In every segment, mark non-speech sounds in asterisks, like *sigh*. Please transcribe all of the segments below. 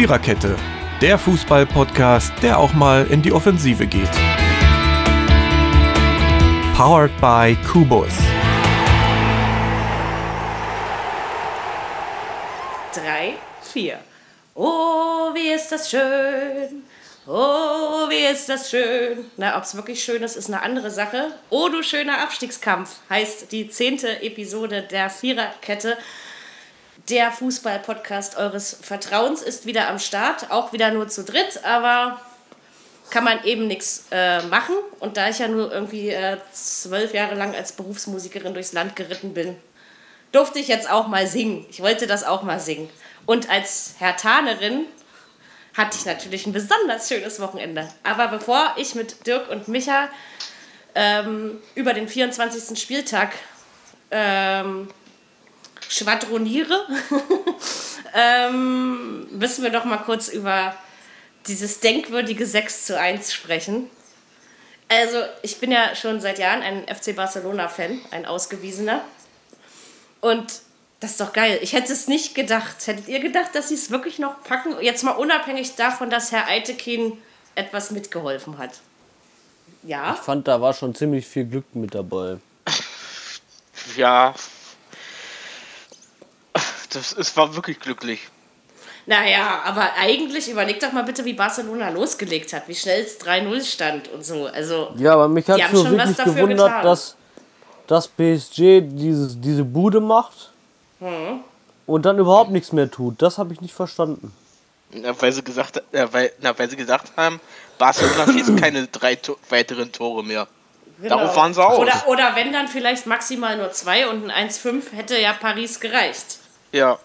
Viererkette, der Fußball-Podcast, der auch mal in die Offensive geht. Powered by Kubus. Drei, vier. Oh, wie ist das schön. Oh, wie ist das schön. Na, ob es wirklich schön ist, ist eine andere Sache. Oh, du schöner Abstiegskampf heißt die zehnte Episode der Viererkette. Der Fußball-Podcast eures Vertrauens ist wieder am Start. Auch wieder nur zu dritt, aber kann man eben nichts äh, machen. Und da ich ja nur irgendwie äh, zwölf Jahre lang als Berufsmusikerin durchs Land geritten bin, durfte ich jetzt auch mal singen. Ich wollte das auch mal singen. Und als Hertanerin hatte ich natürlich ein besonders schönes Wochenende. Aber bevor ich mit Dirk und Micha ähm, über den 24. Spieltag ähm, schwadroniere, *laughs* ähm, müssen wir doch mal kurz über dieses denkwürdige 6 zu 1 sprechen. Also, ich bin ja schon seit Jahren ein FC Barcelona-Fan, ein ausgewiesener. Und das ist doch geil. Ich hätte es nicht gedacht. Hättet ihr gedacht, dass sie es wirklich noch packen? Jetzt mal unabhängig davon, dass Herr Eitekin etwas mitgeholfen hat. Ja. Ich fand, da war schon ziemlich viel Glück mit dabei. Ja. Das, es war wirklich glücklich. Naja, aber eigentlich überleg doch mal bitte, wie Barcelona losgelegt hat, wie schnell es 3-0 stand und so. Also, Ja, aber mich hat was wirklich gewundert, getan. dass, dass PSG dieses, diese Bude macht Hm. und dann überhaupt nichts mehr tut. Das habe ich nicht verstanden. Na, weil sie gesagt, äh, weil, na, weil sie gesagt haben, Barcelona *clears throat* schießt keine drei to weiteren Tore mehr. Darauf waren sie aus. Genau. Oder, oder wenn dann vielleicht maximal nur zwei und ein 1-5 hätte ja Paris gereicht. Ja.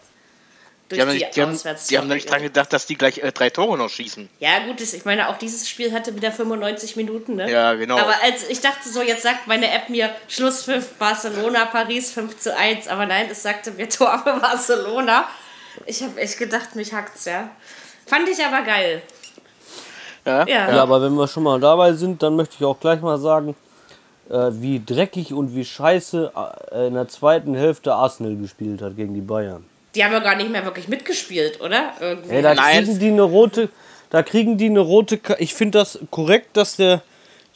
Durch Die haben, nicht, die, haben, die haben nicht dran gedacht, dass die gleich äh, drei Tore noch schießen. Ja, gut, das- ich meine, auch dieses Spiel hatte wieder 95 Minuten, ne? Ja, genau. Aber als ich dachte so, jetzt sagt meine App mir Schlusspfiff Barcelona, Paris 5 zu 1. Aber nein, es sagte mir *laughs* Tor für Barcelona. Ich habe echt gedacht, mich hackt's, ja. Fand ich aber geil. Ja. Ja. Ja, aber wenn wir schon mal dabei sind, dann möchte ich auch gleich mal sagen, äh, wie dreckig und wie scheiße äh, in der zweiten Hälfte Arsenal gespielt hat gegen die Bayern. Die haben ja gar nicht mehr wirklich mitgespielt, oder? Irgendwie. Ey, da Nein. kriegen die eine rote, da kriegen die eine rote. Ka ich finde das korrekt, dass der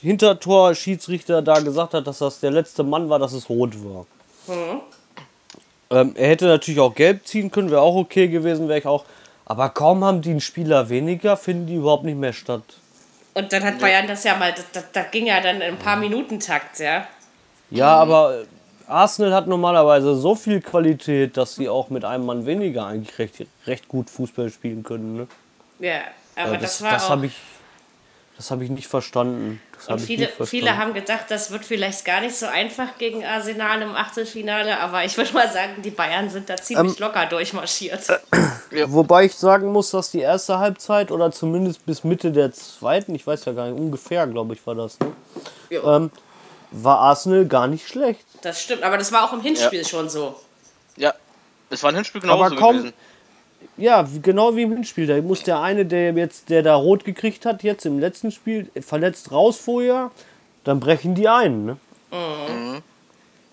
Hintertor-Schiedsrichter da gesagt hat, dass das der letzte Mann war, dass es rot war. Ähm, er hätte natürlich auch gelb ziehen können, wäre auch okay gewesen, wäre ich auch. Aber kaum haben die einen Spieler weniger, finden die überhaupt nicht mehr statt. Und dann hat Bayern das ja mal, das, das, ging ja dann in ein paar Minuten Takt, ja. Ja, aber äh, Arsenal hat normalerweise so viel Qualität, dass sie auch mit einem Mann weniger eigentlich recht, recht gut Fußball spielen können. Ne? Ja, aber das, das war das auch. ich, das hab ich nicht verstanden. Das und hab ich viele, nicht verstanden. viele haben gedacht, das wird vielleicht gar nicht so einfach gegen Arsenal im Achtelfinale, aber ich würde mal sagen, die Bayern sind da ziemlich Ähm, locker durchmarschiert. Wobei ich sagen muss, dass die erste Halbzeit oder zumindest bis Mitte der zweiten, ich weiß ja gar nicht, ungefähr, glaube ich, war das, ne? Jo. ähm, war Arsenal gar nicht schlecht. Das stimmt, aber das war auch im Hinspiel schon so. Ja. Es war ein Hinspiel genauso Aber kaum- gewesen. Ja, genau wie im Hinspiel. Da muss der eine, der jetzt, der da rot gekriegt hat, jetzt im letzten Spiel, verletzt raus vorher, dann brechen die ein, ne?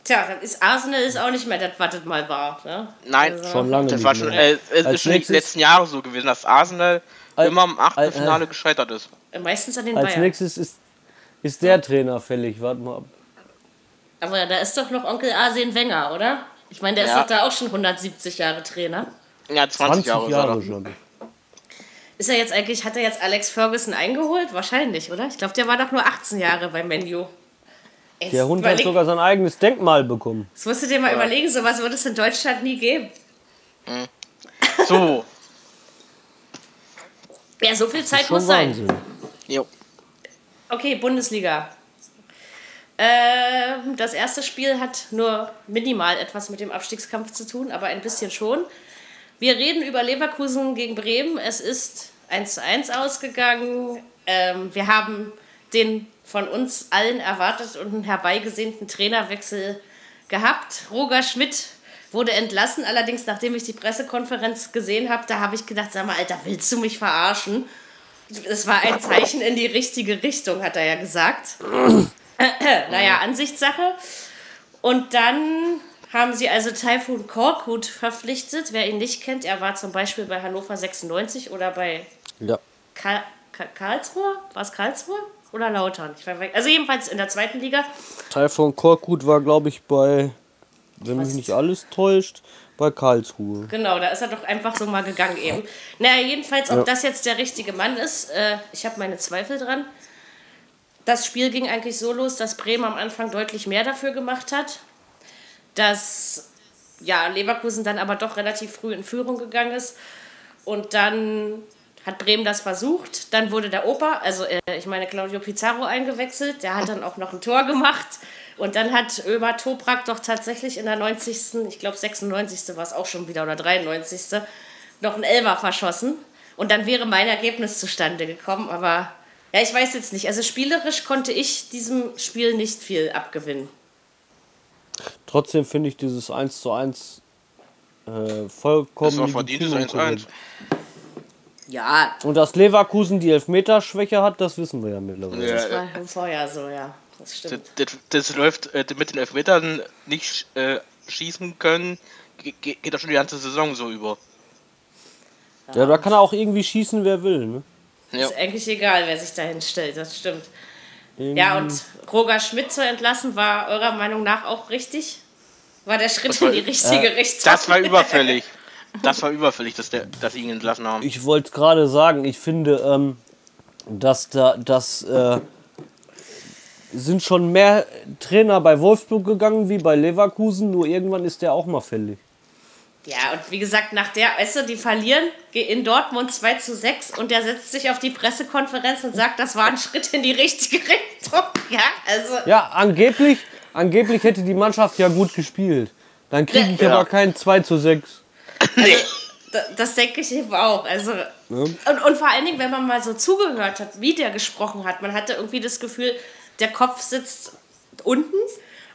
Tja, dann ist Arsenal ist auch nicht mehr das, was das mal war. Ne? Nein, Also- Schon lange das war nicht schon, mehr. äh, es Als ist schon die nächstes- letzten Jahre so gewesen, dass Arsenal Al- immer im Al- Achtelfinale äh, gescheitert ist. Meistens an den Als Bayern. nächstes ist, ist der Trainer fällig. Warte mal ab. Aber da ist doch noch Onkel Arsene Wenger, oder? Ich meine, der ist Ja. doch da auch schon 170 Jahre Trainer. Ja, 20, 20 Jahre, Jahre, schon. Ist er jetzt eigentlich, hat er jetzt Alex Ferguson eingeholt? Wahrscheinlich, oder? Ich glaube, der war doch nur 18 Jahre bei Menu. Der Hund hat sogar sein eigenes Denkmal bekommen. Das musst du dir mal überlegen, sowas würde es in Deutschland nie geben. So, *laughs* Ja, so viel Zeit muss sein. Jo. Okay, Bundesliga. Ähm, das erste Spiel hat nur minimal etwas mit dem Abstiegskampf zu tun, aber ein bisschen schon. Wir reden über Leverkusen gegen Bremen. Es ist 1 zu 1 ausgegangen. Ähm, wir haben den von uns allen erwartet und herbeigesehnten Trainerwechsel gehabt. Roger Schmidt wurde entlassen, allerdings nachdem ich die Pressekonferenz gesehen habe, da habe ich gedacht, sag mal, Alter, willst du mich verarschen? Es war ein Zeichen in die richtige Richtung, hat er ja gesagt. *clears throat* naja, Ansichtssache. Und dann haben sie also Taifun Korkut verpflichtet. Wer ihn nicht kennt, er war zum Beispiel bei Hannover 96 oder bei Ja. Karl Ka- Karlsruhe? War es Karlsruhe? Oder Lautern? Ich weiß, also jedenfalls in der zweiten Liga. Von Korkut war, glaube ich, bei, wenn mich nicht alles täuscht, bei Karlsruhe. Genau, da ist er doch einfach so mal gegangen eben. Naja, jedenfalls, ob Ja. das jetzt der richtige Mann ist, äh, ich habe meine Zweifel dran. Das Spiel ging eigentlich so los, dass Bremen am Anfang deutlich mehr dafür gemacht hat. Dass ja, Leverkusen dann aber doch relativ früh in Führung gegangen ist. Und dann hat Bremen das versucht. Dann wurde der Opa, also äh, ich meine Claudio Pizarro eingewechselt. Der hat dann auch noch ein Tor gemacht. Und dann hat Ömer Toprak doch tatsächlich in der 90. Ich glaube 96. war es auch schon wieder oder 93. noch einen Elfer verschossen. Und dann wäre mein Ergebnis zustande gekommen. Aber ja, ich weiß jetzt nicht. Also spielerisch konnte ich diesem Spiel nicht viel abgewinnen. Trotzdem finde ich dieses 1 zu 1 äh, vollkommen. Das war verdientes legitim und 1-1. korrekt. Ja, Und dass Leverkusen die Elfmeterschwäche hat, das wissen wir ja mittlerweile. Ja. das war im Vorjahr so, ja. Das Das, stimmt. das, das läuft äh, mit den Elfmetern nicht äh, schießen können, ge ge- geht doch schon die ganze Saison so über. Ja, da kann er auch irgendwie schießen, wer will. Ne? Ja. Ist eigentlich egal, wer sich dahin stellt, das stimmt. Ja, und Roger Schmidt zu entlassen, war eurer Meinung nach auch richtig? War der Schritt war- in die richtige Richtung? Das war *laughs* überfällig. Das war überfällig, dass, der, dass sie ihn entlassen haben. Ich wollte es gerade sagen, ich finde, ähm, dass da das äh, sind schon mehr Trainer bei Wolfsburg gegangen wie bei Leverkusen, nur irgendwann ist der auch mal fällig. Ja, und wie gesagt, nach der, weißt du, die verlieren in Dortmund 2 zu 6 und der setzt sich auf die Pressekonferenz und sagt, das war ein Schritt in die richtige Richtung. *laughs* Ja, also. Ja, angeblich, angeblich hätte die Mannschaft ja gut gespielt. Dann kriege ich Ja. aber kein 2 zu 6. Nee. Da- Das denke ich eben auch. Also, und, und vor allen Dingen, wenn man mal so zugehört hat, wie der gesprochen hat, man hatte irgendwie das Gefühl, der Kopf sitzt unten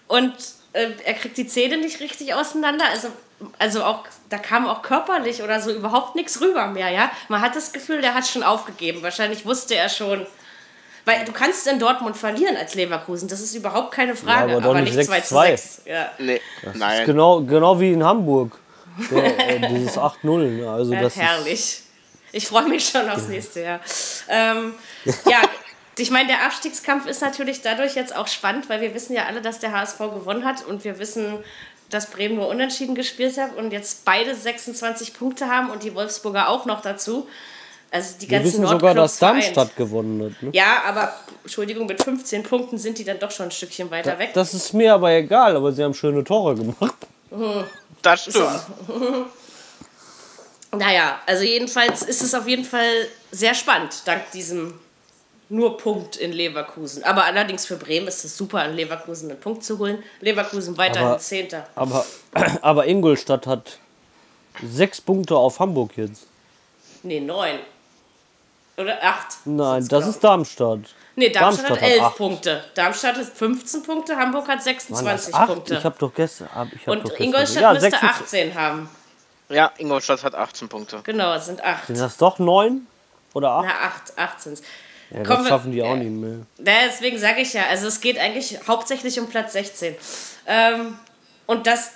und äh, er kriegt die Zähne nicht richtig auseinander. Also, also auch, da kam auch körperlich oder so überhaupt nichts rüber mehr, ja. Man hat das Gefühl, der hat schon aufgegeben. Wahrscheinlich wusste er schon. Weil du kannst in Dortmund verlieren als Leverkusen, das ist überhaupt keine Frage. aber doch aber nicht nicht 2 zu 6-2. 6. Ja. Nee. Das Nein. ist genau, genau wie in Hamburg. Der, äh, dieses 8-0. Ne? Also Ja, das ist, herrlich. Ich freue mich schon aufs nächste Jahr. Ähm, ja, ich meine, der Abstiegskampf ist natürlich dadurch jetzt auch spannend, weil wir wissen ja alle, dass der HSV gewonnen hat und wir wissen, dass Bremen nur unentschieden gespielt hat und jetzt beide 26 Punkte haben und die Wolfsburger auch noch dazu. Also die wir ganzen wissen sogar, dass. Darmstadt gewonnen hat. Ne? Ja, aber Entschuldigung, mit 15 Punkten sind die dann doch schon ein Stückchen weiter weg. Das ist mir aber egal, aber sie haben schöne Tore gemacht. Das stimmt. *laughs* Naja, also jedenfalls ist es auf jeden Fall sehr spannend, dank diesem nur Punkt in Leverkusen. Aber allerdings für Bremen ist es super, in Leverkusen einen Punkt zu holen. Leverkusen weiterhin Aber- Zehnter. Aber, *clears throat* aber Ingolstadt hat sechs Punkte auf Hamburg jetzt. Nee, neun. Oder acht. Nein, das glaub ist Darmstadt. Nee, Darmstadt, hat elf acht. Punkte. Darmstadt hat 15 Punkte, Hamburg hat Waren das 26 acht? Punkte. Ich habe doch gestern. hab- Ich hab doch Und gestern Ingolstadt ja, müsste 26 18 haben. Ja, Ingolstadt hat 18 Punkte. Genau, es sind acht. Sind das doch neun oder acht? Na, acht, acht sind Ja, das schaffen die auch nicht mehr. Deswegen sage ich ja, also es geht eigentlich hauptsächlich um Platz 16. Ähm, und dass,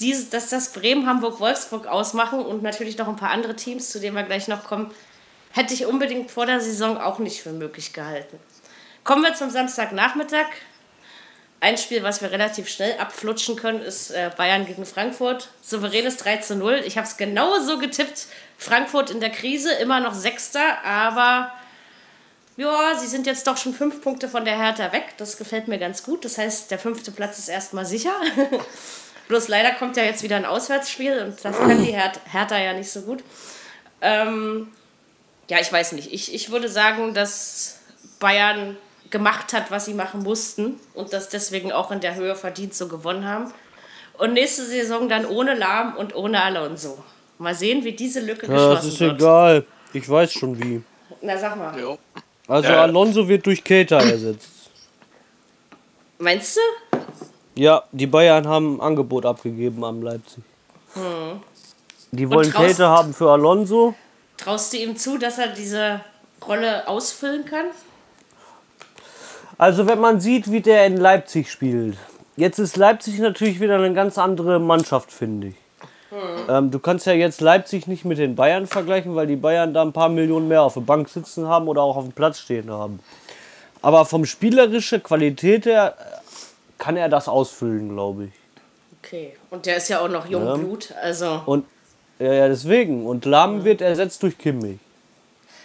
diese, dass das Bremen, Hamburg, Wolfsburg ausmachen und natürlich noch ein paar andere Teams, zu denen wir gleich noch kommen, hätte ich unbedingt vor der Saison auch nicht für möglich gehalten. Kommen wir zum Samstagnachmittag. Ein Spiel, was wir relativ schnell abflutschen können, ist äh, Bayern gegen Frankfurt. Souveränes 3 zu 0. Ich habe es genauso getippt. Frankfurt in der Krise, immer noch Sechster, aber ja, sie sind jetzt doch schon fünf Punkte von der Hertha weg. Das gefällt mir ganz gut. Das heißt, der fünfte Platz ist erstmal sicher. *laughs* Bloß leider kommt ja jetzt wieder ein Auswärtsspiel und das kann die Her Hertha ja nicht so gut. Ähm, ja, ich weiß nicht. Ich, ich würde sagen, dass Bayern gemacht hat, was sie machen mussten und das deswegen auch in der Höhe verdient so gewonnen haben. Und nächste Saison dann ohne Lahm und ohne Alonso. Mal sehen, wie diese Lücke Ja, das geschlossen ist wird. egal. Ich weiß schon wie. Na, sag mal. Jo. Also Ja. Alonso wird durch Keita ersetzt. Meinst du? Ja, die Bayern haben ein Angebot abgegeben am Leipzig. Die wollen traust- Keita haben für Alonso. Traust du ihm zu, dass er diese Rolle ausfüllen kann? Also wenn man sieht, wie der in Leipzig spielt, jetzt ist Leipzig natürlich wieder eine ganz andere Mannschaft, finde ich. Ähm, du kannst ja jetzt Leipzig nicht mit den Bayern vergleichen, weil die Bayern da ein paar Millionen mehr auf der Bank sitzen haben oder auch auf dem Platz stehen haben. Aber vom spielerischen Qualität her äh, kann er das ausfüllen, glaube ich. Okay. Und der ist ja auch noch Jungblut, also. Und ja, ja, deswegen. Und Lahm wird ersetzt durch Kimmich.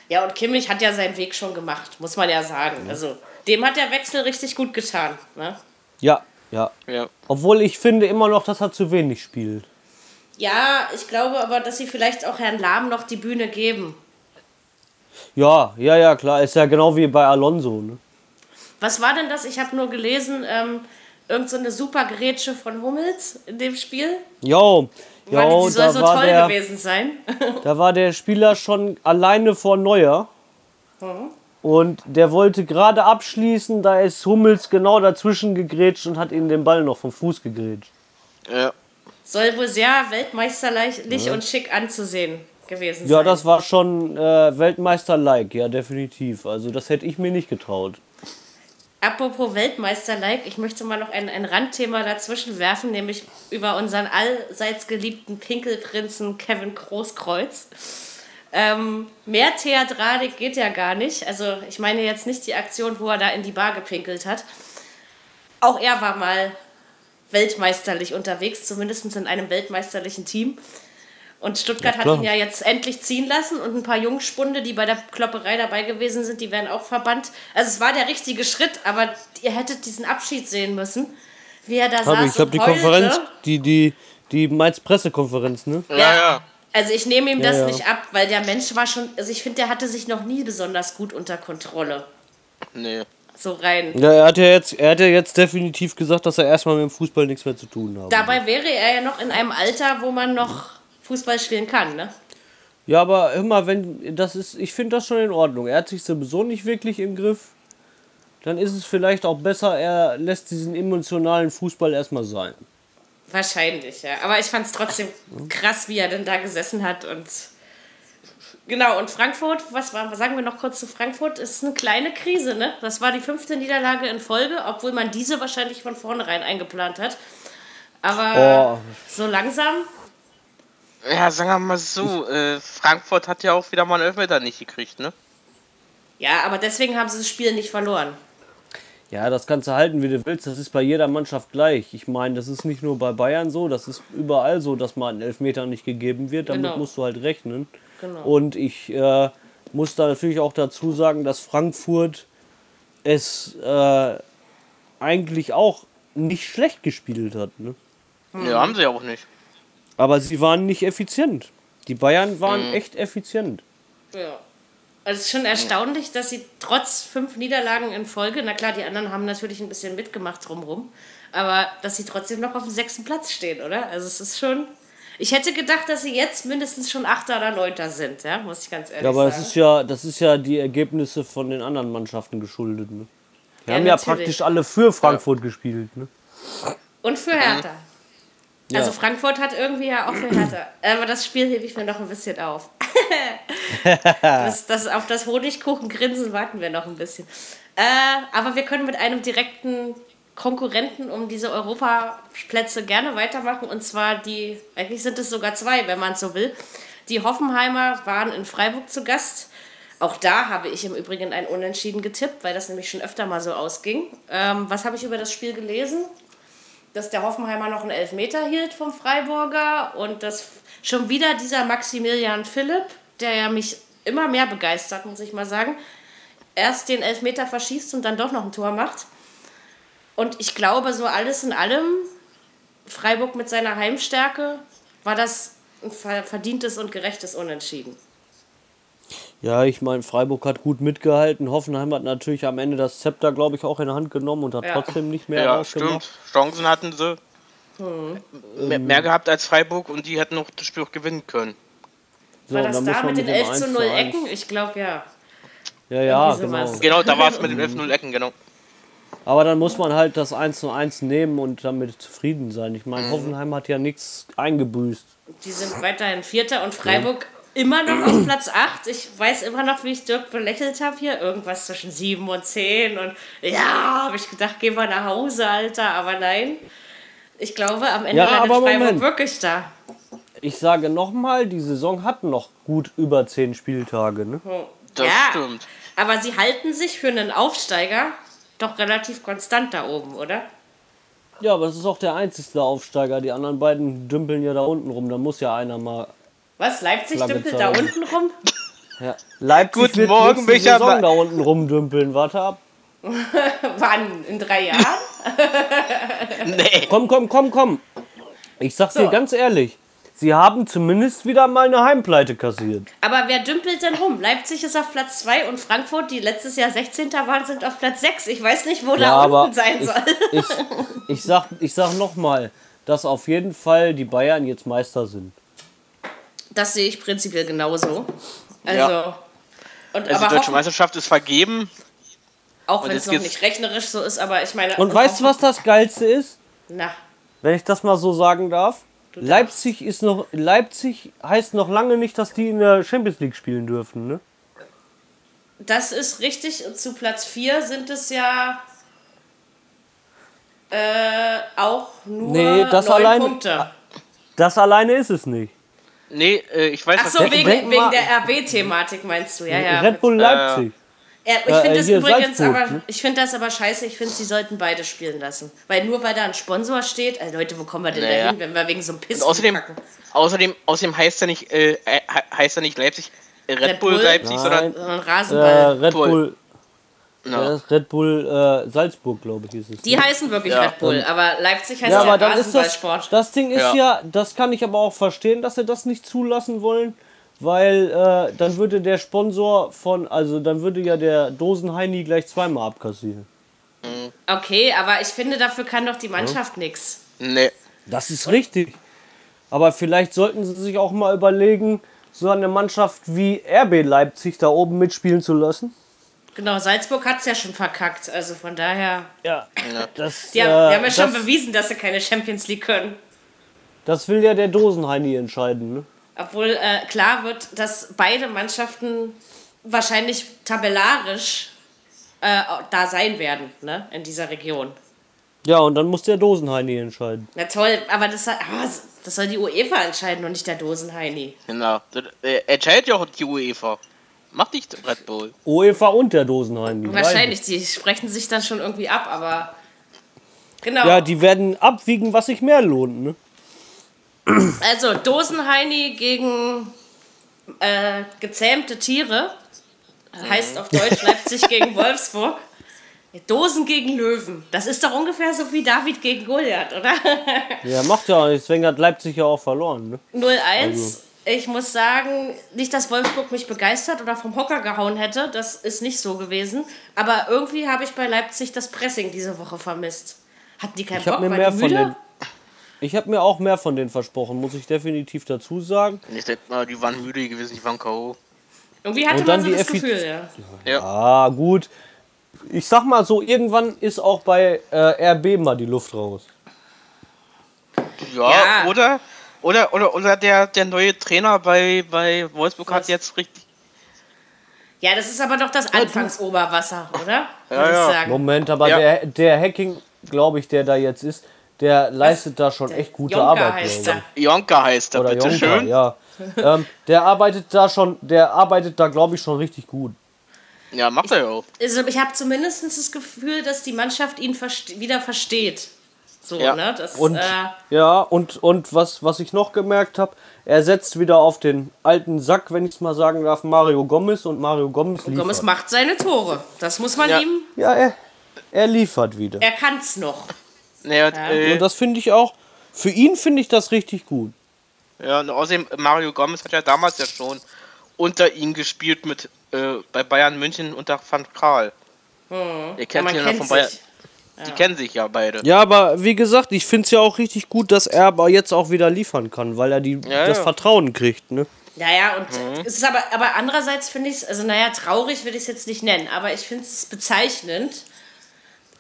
Ja, und Kimmich hat ja seinen Weg schon gemacht, muss man ja sagen. Also, dem hat der Wechsel richtig gut getan. Ne? Ja, ja. Ja. Obwohl ich finde immer noch, dass er zu wenig spielt. Ja, ich glaube aber, dass sie vielleicht auch Herrn Lahm noch die Bühne geben. Ja, ja, ja, klar. Ist ja genau wie bei Alonso. Ne? Was war denn das? Ich habe nur gelesen, ähm, irgend so eine super Grätsche von Hummels in dem Spiel. Jo, jo die soll da, so war toll der, gewesen sein. *laughs* da war der Spieler schon alleine vor Neuer. Mhm. Und der wollte gerade abschließen, da ist Hummels genau dazwischen gegrätscht und hat ihm den Ball noch vom Fuß gegrätscht. Ja. Soll wohl sehr weltmeisterlich und schick anzusehen gewesen Ja, sein. das war schon äh, Weltmeister-like, ja, definitiv. Also das hätte ich mir nicht getraut. Apropos Weltmeister-like, ich möchte mal noch ein, ein Randthema dazwischen werfen, nämlich über unseren allseits geliebten Pinkelprinzen Kevin Großkreuz. Ähm, mehr Theatralik geht ja gar nicht. Also ich meine jetzt nicht die Aktion, wo er da in die Bar gepinkelt hat. Auch er war mal weltmeisterlich unterwegs, zumindest in einem weltmeisterlichen Team. Und Stuttgart Ja, hat ihn ja jetzt endlich ziehen lassen und ein paar Jungspunde, die bei der Klopperei dabei gewesen sind, die werden auch verbannt. Also es war der richtige Schritt, aber ihr hättet diesen Abschied sehen müssen, wie er da Hab saß ich, und die heulte. Konferenz, die, die, die Mainz-Pressekonferenz, ne? Ja, ja. Also ich nehme ihm das ja. nicht ab, weil der Mensch war schon, also ich finde, der hatte sich noch nie besonders gut unter Kontrolle. Nee. So rein. Ja, er hat ja jetzt, er hat ja jetzt definitiv gesagt, dass er erstmal mit dem Fußball nichts mehr zu tun hat. Dabei wäre er ja noch in einem Alter, wo man noch Fußball spielen kann, ne? Ja, aber immer wenn das ist, ich finde das schon in Ordnung. Er hat sich sowieso nicht wirklich im Griff. Dann ist es vielleicht auch besser, er lässt diesen emotionalen Fußball erstmal sein. Wahrscheinlich, ja. Aber ich fand es trotzdem krass, wie er denn da gesessen hat und genau. Und Frankfurt, was war, was sagen wir noch kurz zu Frankfurt? Ist eine kleine Krise, ne? Das war die fünfte Niederlage in Folge, obwohl man diese wahrscheinlich von vornherein eingeplant hat. Aber Oh. so langsam, Ja, sagen wir mal so, äh, Frankfurt hat ja auch wieder mal einen Elfmeter nicht gekriegt, ne? ja, aber deswegen haben sie das Spiel nicht verloren. Ja, das kannst du halten, wie du willst. Das ist bei jeder Mannschaft gleich. Ich meine, das ist nicht nur bei Bayern so, das ist überall so, dass mal ein Elfmeter nicht gegeben wird. Damit Genau. musst du halt rechnen. Genau. Und ich äh, muss da natürlich auch dazu sagen, dass Frankfurt es äh, eigentlich auch nicht schlecht gespielt hat. Ne? Ja, haben sie ja auch nicht. Aber sie waren nicht effizient. Die Bayern waren echt effizient. Ja. Also es ist schon erstaunlich, dass sie trotz fünf Niederlagen in Folge, na klar, die anderen haben natürlich ein bisschen mitgemacht drumrum, aber dass sie trotzdem noch auf dem sechsten Platz stehen, oder? Also es ist schon. Ich hätte gedacht, dass sie jetzt mindestens schon Achter oder Neunter sind, ja, muss ich ganz ehrlich Ja, aber sagen. das ist ja, das ist ja die Ergebnisse von den anderen Mannschaften geschuldet. Ne? Die Ja, haben ja natürlich. praktisch alle für Frankfurt gespielt. Ne? Und für Hertha. Ja. Also Frankfurt hat irgendwie ja auch für Hertha. Aber das Spiel hebe ich mir noch ein bisschen auf. *laughs* das, das, auf das Honigkuchengrinsen warten wir noch ein bisschen. Äh, aber wir können mit einem direkten Konkurrenten um diese Europaplätze gerne weitermachen. Und zwar die, eigentlich sind es sogar zwei, wenn man es so will. Die Hoffenheimer waren in Freiburg zu Gast. Auch da habe ich im Übrigen ein Unentschieden getippt, weil das nämlich schon öfter mal so ausging. Ähm, was habe ich über das Spiel gelesen? dass der Hoffenheimer noch einen Elfmeter hielt vom Freiburger und dass schon wieder dieser Maximilian Philipp, der ja mich immer mehr begeistert, muss ich mal sagen, erst den Elfmeter verschießt und dann doch noch ein Tor macht. Und ich glaube, so alles in allem, Freiburg mit seiner Heimstärke, war das ein ver- verdientes und gerechtes Unentschieden. Ja, ich meine, Freiburg hat gut mitgehalten. Hoffenheim hat natürlich am Ende das Zepter, glaube ich, auch in der Hand genommen und hat Ja. trotzdem nicht mehr Ja, stimmt. Chancen hatten sie. Mehr, mehr gehabt als Freiburg und die hätten auch das Spiel auch gewinnen können. So, War das da mit den dem 11 zu 1 0 1 Ecken? Ich glaube ja. Ja, ja, genau. sowas. Genau, da war es mit den 11-0 Ecken, genau. Aber dann muss man halt das 1 zu 1 nehmen und damit zufrieden sein. Ich Mhm. meine, Hoffenheim hat ja nichts eingebüßt. Die sind weiterhin Vierter und Freiburg immer noch auf Platz 8. Ich weiß immer noch, wie ich Dirk belächelt habe hier. Irgendwas zwischen 7 und 10. Und ja, habe ich gedacht, geh mal nach Hause, Alter. Aber nein. Ich glaube, am Ende Ja, landet Freiburg Moment. wirklich da. Ich sage nochmal, die Saison hat noch gut über zehn Spieltage. Ne? Das ja, stimmt. aber sie halten sich für einen Aufsteiger doch relativ konstant da oben, oder? Ja, aber das ist auch der einzigste Aufsteiger. Die anderen beiden dümpeln ja da unten rum. Da muss ja einer mal. Was? Leipzig Flagge dümpelt da zeigen. unten rum? Ja. Leipzig Guten wird Morgen, Micha. Saison da unten rumdümpeln. Warte ab. *laughs* Wann? In drei Jahren? Nee. Komm, komm, komm, komm. Ich sag's dir So. ganz ehrlich. Sie haben zumindest wieder mal eine Heimpleite kassiert. Aber wer dümpelt denn rum? Leipzig ist auf Platz 2 und Frankfurt, die letztes Jahr 16. waren, sind auf Platz 6. Ich weiß nicht, wo Ja, da aber unten sein ich, soll. ich, ich sag, ich sag nochmal, dass auf jeden Fall die Bayern jetzt Meister sind. Das sehe ich prinzipiell genauso. Also, Ja. und Also die deutsche Meisterschaft ist vergeben. auch und wenn es noch nicht rechnerisch so ist, aber ich meine. Und weißt du, was das Geilste ist? Na, Wenn ich das mal so sagen darf. Leipzig ist noch. Leipzig heißt noch lange nicht, dass die in der Champions League spielen dürfen, ne? das ist richtig. Und zu Platz 4 sind es ja äh, auch nur Nee, das allein- Punkte. Das alleine ist es nicht. Nee, äh, ich weiß Ach so, was- denk wegen, wegen der RB-Thematik meinst du, ja, ja. Red Bull Leipzig. Ja, ich Äh, finde äh, das übrigens Salzburg, aber, ne? ich finde das aber scheiße. Ich finde, sie sollten beide spielen lassen. Weil nur weil da ein Sponsor steht, äh, Leute, wo kommen wir denn Naja. da hin, wenn wir wegen so einem Piss außerdem, kacken? außerdem, außerdem heißt er nicht, äh, äh, heißt er nicht Leipzig, äh, Red, Red Bull, Bull? Leipzig, Nein. sondern So ein Äh, Rasenball. Red Bull. Bull. ist Red Bull äh, Salzburg, glaube ich, ist es. Die heißen wirklich Ja. Red Bull, aber Leipzig heißt ja, ja, aber dann ist das, Rasenballsport. das Ding ist ja. Ja. das kann ich aber auch verstehen, dass sie das nicht zulassen wollen, weil äh, dann würde der Sponsor von, also dann würde ja der Dosenheini gleich zweimal abkassieren. Okay, aber ich finde, dafür kann doch die Mannschaft nix. nee. Das ist richtig. Aber vielleicht sollten sie sich auch mal überlegen, so eine Mannschaft wie RB Leipzig da oben mitspielen zu lassen. Genau, Salzburg hat es ja schon verkackt. Also von daher. Ja, das, Die haben, äh, die haben ja schon das, bewiesen, dass sie keine Champions League können. das will ja der Dosenheini entscheiden. Ne? Obwohl äh, klar wird, dass beide Mannschaften wahrscheinlich tabellarisch äh, da sein werden, ne, in dieser Region. Ja, und dann muss der Dosenheini entscheiden. Na toll, aber das, aber das soll die UEFA entscheiden und nicht der Dosenheini. Genau. Das, äh, entscheidet ja auch die UEFA. Macht nicht Red Bull. UEFA und der Dosenheini. Wahrscheinlich, die sprechen sich dann schon irgendwie ab, aber. Genau. Ja, die werden abwiegen, was sich mehr lohnt. Ne? Also Dosenheini gegen äh, gezähmte Tiere. Heißt auf Deutsch Leipzig *laughs* gegen Wolfsburg. Dosen gegen Löwen. Das ist doch ungefähr so wie David gegen Goliath, oder? *laughs* Ja, macht ja auch nichts. Deswegen hat Leipzig ja auch verloren. Ne? 0-1. Also. Ich muss sagen, nicht, dass Wolfsburg mich begeistert oder vom Hocker gehauen hätte. Das ist nicht so gewesen. Aber irgendwie habe ich bei Leipzig das Pressing diese Woche vermisst. Hatten die keinen Ich Bock? mir mehr die von müde? den. Ich habe mir auch mehr von denen versprochen, muss ich definitiv dazu sagen. Ich denke mal, die waren müde gewesen, die waren K.O. Irgendwie hatte Und dann man so die das Effiz- Gefühl, ja. Ja. Ah, gut. Ich sag mal so, irgendwann ist auch bei äh, RB mal die Luft raus. Ja, Ja. oder? Oder, oder, oder der, der neue Trainer bei, bei Wolfsburg Was? hat jetzt richtig. Ja, das ist aber doch das Anfangsoberwasser, oder? Ja, ja. Moment, aber Ja. der, der Hacking, glaube ich, der da jetzt ist, der leistet da schon echt gute Jonker Arbeit. heißt er. Jonka heißt er, Oder Jonker, bitteschön. ja. ähm, der arbeitet da schon, der arbeitet da, glaube ich, schon richtig gut. Ja, macht er ja auch. Also ich habe zumindest das Gefühl, dass die Mannschaft ihn verste wieder versteht. So, Ja. ne? Das, Und äh, ja, und, und was, was ich noch gemerkt habe, er setzt wieder auf den alten Sack, wenn ich es mal sagen darf, Mario Gomez und Mario Gomez liefert. Gomez macht seine Tore. Das muss man Ja. ihm. ja, er, er liefert wieder. Er kann's noch. Naja, und, äh, Und das finde ich auch, für ihn finde ich das richtig gut. ja, und außerdem, Mario Gomez hat ja damals ja schon unter ihm gespielt mit äh, bei Bayern München unter Van Gaal. Ihr Hm. Ja, kennt man ihn ja kennt von Bayern. sich. Die kennen sich ja beide. Ja, aber wie gesagt, ich finde es ja auch richtig gut, dass er aber jetzt auch wieder liefern kann, weil er die, Ja, das ja. Vertrauen kriegt. Ne? Naja, und Mhm. es ist aber, aber andererseits finde ich es, also naja, traurig würde ich es jetzt nicht nennen, aber ich finde es bezeichnend,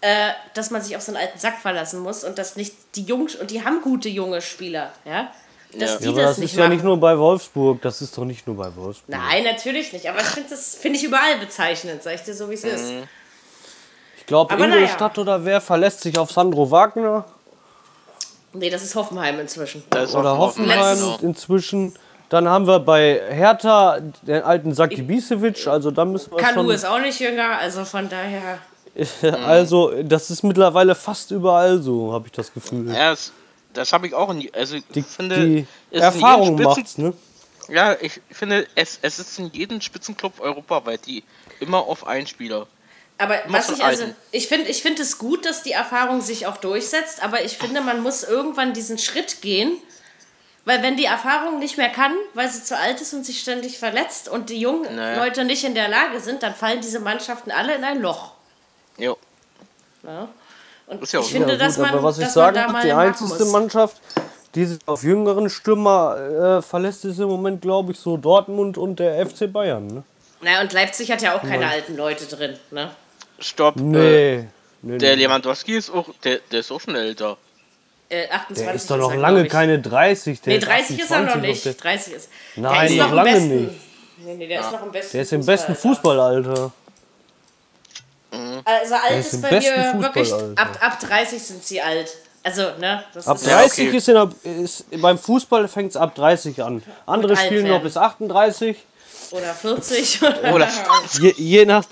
äh, dass man sich auf so einen alten Sack verlassen muss und dass nicht die Jungs, und die haben gute junge Spieler, ja. dass Ja. die Ja, aber das, das nicht ist ja machen. nicht nur bei Wolfsburg. Das ist doch nicht nur bei Wolfsburg. Nein, natürlich nicht. Aber ich finde das finde ich überall bezeichnend, sag ich dir so, wie es ist. Ich glaube, Aber naja. Ingolstadt oder wer verlässt sich auf Sandro Wagner Nee, das ist Hoffenheim inzwischen. Das ist oder auch Hoffenheim Letztes- inzwischen. Dann haben wir bei Hertha den alten Saki Bisevic. Also da müssen wir Kanu schon. ist auch nicht jünger, also von daher. Also das ist mittlerweile fast überall so, habe ich das Gefühl. Ja, das, das habe ich auch in, also ich Die, finde, die es ist in Erfahrung macht's, ne? Ja, ich finde, es, es ist in jedem Spitzenclub europaweit, die immer auf einen Spieler. Aber was ich also, ich finde ich finde es gut, dass die Erfahrung sich auch durchsetzt, aber ich finde, man muss irgendwann diesen Schritt gehen, weil wenn die Erfahrung nicht mehr kann, weil sie zu alt ist und sich ständig verletzt und die jungen Naja. Leute nicht in der Lage sind, dann fallen diese Mannschaften alle in ein Loch. Ne? Und Ist ja auch ich so. finde, Ja, dass gut, man, aber was ich dass man sagen mal die einzige. Mannschaft, die sich auf jüngeren Stürmer äh, verlässt, ist im Moment, glaube ich, so Dortmund und der FC Bayern. Ne? Na, und Leipzig hat ja auch keine alten Leute drin. Ne? Stopp. Äh, Nee. nee, der nee. Lewandowski ist auch, der, der ist auch schon älter. Äh, 28 Der ist doch noch er, lange keine 30. Der Nee, 30 ist er noch 28 nicht. Der, 30 ist. Nein, der ist noch lange besten. nicht. Nee, nee, der ist noch im besten. der ist im besten Fußballalter. Also alt ist ist, bei mir wirklich, Fußballalter. ab, ab 30 sind sie alt. Also, ne, das Ab ist 30 okay. ist, in der, ist beim Fußball fängt es ab 30 an. Andere spielen noch bis 38. oder 40 *laughs* oder, Oder Je, je nach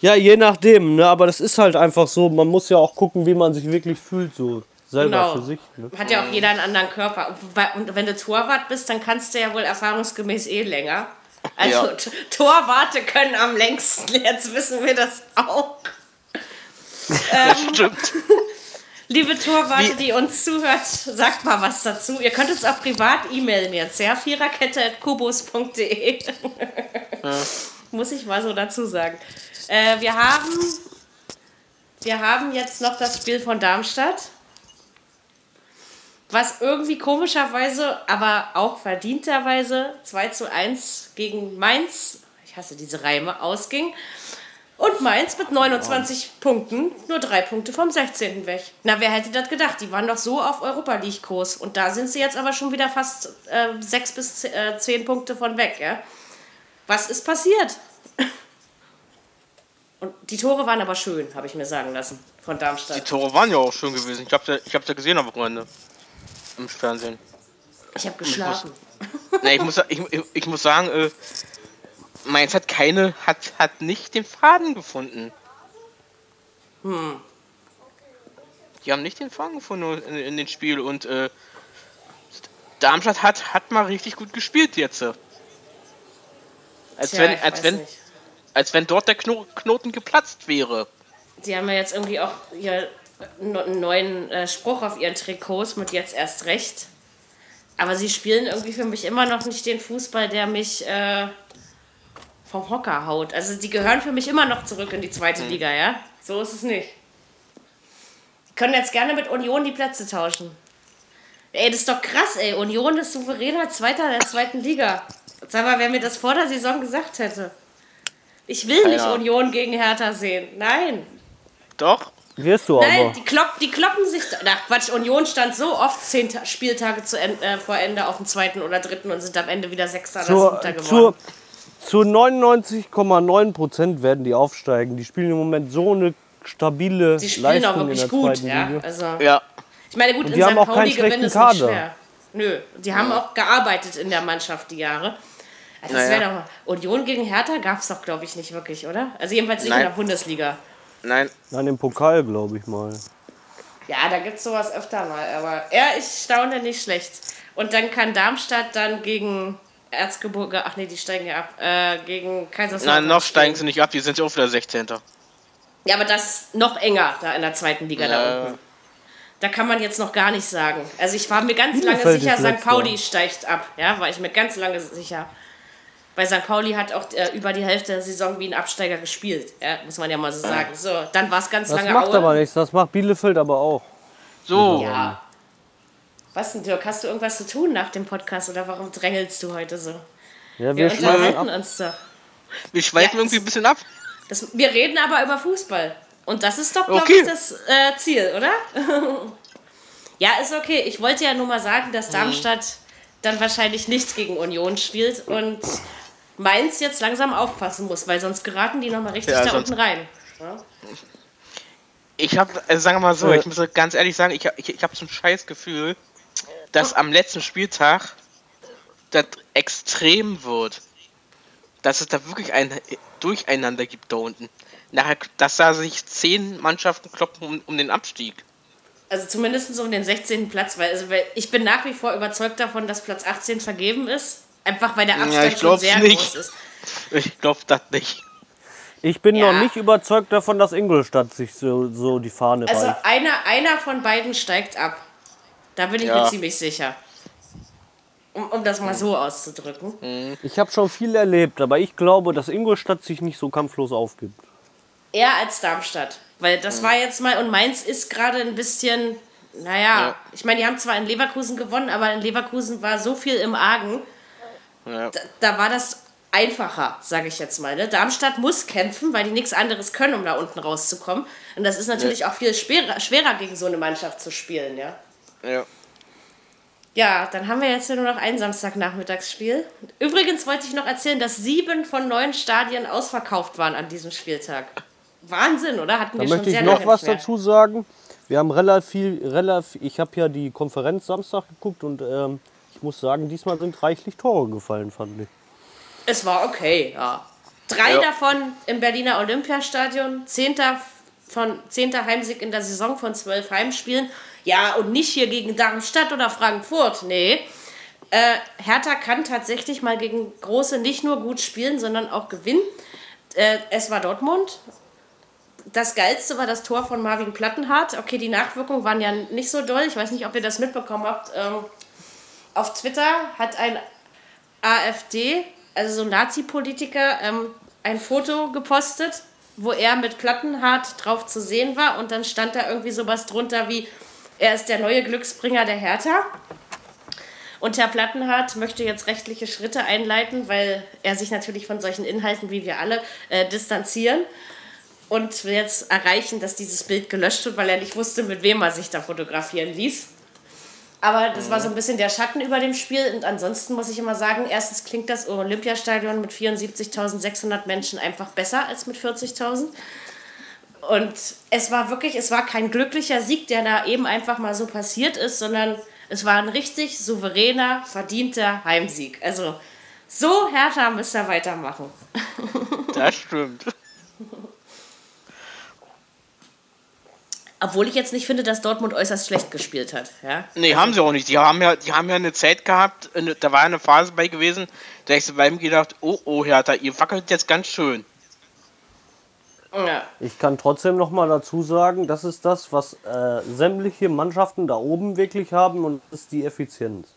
ja, je nachdem, ne? Aber das ist halt einfach so, man muss ja auch gucken, wie man sich wirklich fühlt, so selber Genau. für sich. Ne? Hat ja auch jeder einen anderen Körper. Und wenn du Torwart bist, dann kannst du ja wohl erfahrungsgemäß eh länger. Also Ja. Torwarte können am längsten. Jetzt wissen wir das auch. das stimmt. *laughs* Liebe Torwarte, Wie- die uns zuhört, sagt mal was dazu. Ihr könnt uns auch privat e-mailen jetzt, ja? viererkette.kubus.de *laughs* Muss ich mal so dazu sagen. Äh, wir haben wir haben jetzt noch das Spiel von Darmstadt. Was irgendwie komischerweise, aber auch verdienterweise 2 zu 1 gegen Mainz, ich hasse diese Reime, ausging. Und Mainz mit 29 Punkten, nur drei Punkte vom 16. weg. Na, wer hätte das gedacht? Die waren doch so auf Europa League-Kurs. Und da sind sie jetzt aber schon wieder fast äh, sechs bis äh, zehn Punkte von weg, ja? Was ist passiert? *laughs* Und die Tore waren aber schön, habe ich mir sagen lassen, von Die Darmstadt. Tore waren ja auch schön gewesen. Ich hab's ja, ich hab's ja gesehen am Wochenende. Im Fernsehen. Ich habe geschlafen. *laughs* Nee, ich, muss, ich, ich, ich muss sagen, äh, Mainz hat keine, hat, hat nicht den Faden gefunden. Hm. Die haben nicht den Faden gefunden in, in dem Spiel und äh, Darmstadt hat, hat mal richtig gut gespielt jetzt. äh. Als Tja, wenn, als wenn, nicht. als wenn dort der Kno Knoten geplatzt wäre. Die haben ja jetzt irgendwie auch hier einen neuen äh, Spruch auf ihren Trikots mit jetzt erst recht. Aber sie spielen irgendwie für mich immer noch nicht den Fußball, der mich äh, vom Hocker haut. Also die gehören für mich immer noch zurück in die zweite Liga, ja? So ist es nicht. Die können jetzt gerne mit Union die Plätze tauschen. Ey, das ist doch krass, ey. Union ist souveräner Zweiter der zweiten Liga. Sag mal, wer mir das vor der Saison gesagt hätte. Ich will nicht Keiner. Union gegen Hertha sehen. Nein. Doch? Wirst du Nein, aber. die, klopp, die kloppen sich. Na Quatsch, Union stand so oft zehn Ta Spieltage zu äh, vor Ende auf dem zweiten oder dritten und sind am Ende wieder Sechster oder Siebter geworden. zu 99,9 Prozent werden die aufsteigen. Die spielen im Moment so eine stabile Sie spielen Leistung auch in wirklich gut, ja. Also, Ja. ich meine, gut, Und in die haben St. auch keinen Pauli gewinnen schlechten ist nicht schwer. Nö, die haben auch gearbeitet in der Mannschaft die Jahre. Das Naja. wäre doch mal. Union gegen Hertha gab es doch, glaube ich, nicht wirklich, oder? Also jedenfalls nicht Nein. in der Bundesliga. Nein. Nein, im Pokal, glaube ich mal. Ja, da gibt es sowas öfter mal, aber ja, ich staune nicht schlecht. Und dann kann Darmstadt dann gegen Erzgebirge, ach nee, die steigen ja ab, äh, gegen Kaiserslautern. Nein, noch steigen sie nicht ab, die sind ja auch wieder 16. Ja, aber das ist noch enger da in der zweiten Liga da Ja. unten. Da kann man jetzt noch gar nicht sagen. Also ich war mir ganz lange Bielefeld sicher, ist St. Pauli steigt ab. Ja, war ich mir ganz lange sicher. Bei St. Pauli hat auch äh, über die Hälfte der Saison wie ein Absteiger gespielt. Ja, muss man ja mal so sagen. So, dann war es ganz Das lange macht Aue. aber nichts, das macht Bielefeld aber auch. So, Ja. Was denn, Dirk? Hast du irgendwas zu tun nach dem Podcast oder warum drängelst du heute so? Ja, wir Wir schweifen unterhalten ab. uns doch. wir schweifen Ja, irgendwie ein bisschen ab. Das, wir reden aber über Fußball. Und das ist doch, glaube Okay. ich, das äh, Ziel, oder? *laughs* ja, ist okay. Ich wollte ja nur mal sagen, dass Darmstadt dann wahrscheinlich nicht gegen Union spielt und Mainz jetzt langsam aufpassen muss, weil sonst geraten die nochmal richtig Ja, da unten rein. Ja? Ich habe, also sagen wir mal so, Äh. ich muss ganz ehrlich sagen, ich, hab- ich, ich habe so ein scheiß Gefühl, dass am letzten Spieltag das extrem wird. Dass es da wirklich ein Durcheinander gibt da unten. Nachher, dass da sich zehn Mannschaften kloppen um, um den Abstieg. Also zumindest um den 16. Platz, weil, also, weil ich bin nach wie vor überzeugt davon, dass Platz 18 vergeben ist. Einfach weil der Ja, Abstand ich schon sehr nicht. groß ist. *laughs* Ich glaube das nicht. Ich bin Ja. noch nicht überzeugt davon, dass Ingolstadt sich so, so die Fahne Also reicht. einer, einer von beiden steigt ab. Da bin ich Ja. mir ziemlich sicher. Um, um das mal so auszudrücken. Ich habe schon viel erlebt, aber ich glaube, dass Ingolstadt sich nicht so kampflos aufgibt. Eher als Darmstadt. Weil das war jetzt mal, und Mainz ist gerade ein bisschen, naja, Ja. ich meine, die haben zwar in Leverkusen gewonnen, aber in Leverkusen war so viel im Argen, Ja. da, da war das einfacher, sage ich jetzt mal. Ne? Darmstadt muss kämpfen, weil die nichts anderes können, um da unten rauszukommen. Und das ist natürlich auch viel schwerer, schwerer gegen so eine Mannschaft zu spielen, ja. Ja. Ja, dann haben wir jetzt ja nur noch ein Samstagnachmittagsspiel. Übrigens wollte ich noch erzählen, dass sieben von neun Stadien ausverkauft waren an diesem Spieltag. *laughs* Wahnsinn, oder? Hatten Da wir schon möchte ich sehr noch lange was dazu sagen. Wir haben relativ, relativ ich habe ja die Konferenz Samstag geguckt und ähm, ich muss sagen, diesmal sind reichlich Tore gefallen, fand ich. Es war okay, ja. Drei Ja. davon im Berliner Olympiastadion, zehnter, von, zehnter Heimsieg in der Saison von zwölf Heimspielen. Ja, und nicht hier gegen Darmstadt oder Frankfurt, nee. Äh, Hertha kann tatsächlich mal gegen Große nicht nur gut spielen, sondern auch gewinnen. Äh, es war Dortmund. Das Geilste war das Tor von Marvin Plattenhardt. Okay, die Nachwirkungen waren ja nicht so doll. Ich weiß nicht, ob ihr das mitbekommen habt. Ähm, auf Twitter hat ein AfD, also so ein Nazi-Politiker, ähm, ein Foto gepostet, wo er mit Plattenhardt drauf zu sehen war und dann stand da irgendwie sowas drunter wie, er ist der neue Glücksbringer der Hertha. Und Herr Plattenhardt möchte jetzt rechtliche Schritte einleiten, weil er sich natürlich von solchen Inhalten wie wir alle äh, distanzieren und will jetzt erreichen, dass dieses Bild gelöscht wird, weil er nicht wusste, mit wem er sich da fotografieren ließ. Aber das war so ein bisschen der Schatten über dem Spiel. Und ansonsten muss ich immer sagen, erstens klingt das Olympiastadion mit 74.600 Menschen einfach besser als mit 40.000. Und es war wirklich, es war kein glücklicher Sieg, der da eben einfach mal so passiert ist, sondern es war ein richtig souveräner, verdienter Heimsieg. Also so härter müsst ihr weitermachen. Das stimmt. *laughs* Obwohl ich jetzt nicht finde, dass Dortmund äußerst schlecht gespielt hat. Ja? Nee, haben sie auch nicht. Die haben ja, die haben ja eine Zeit gehabt, eine- da war eine Phase bei gewesen, da hab ich so bei ihm gedacht, oh, oh, Hertha, ihr wackelt jetzt ganz schön. Ja. Ich kann trotzdem noch mal dazu sagen, das ist das, was äh, sämtliche Mannschaften da oben wirklich haben und das ist die Effizienz.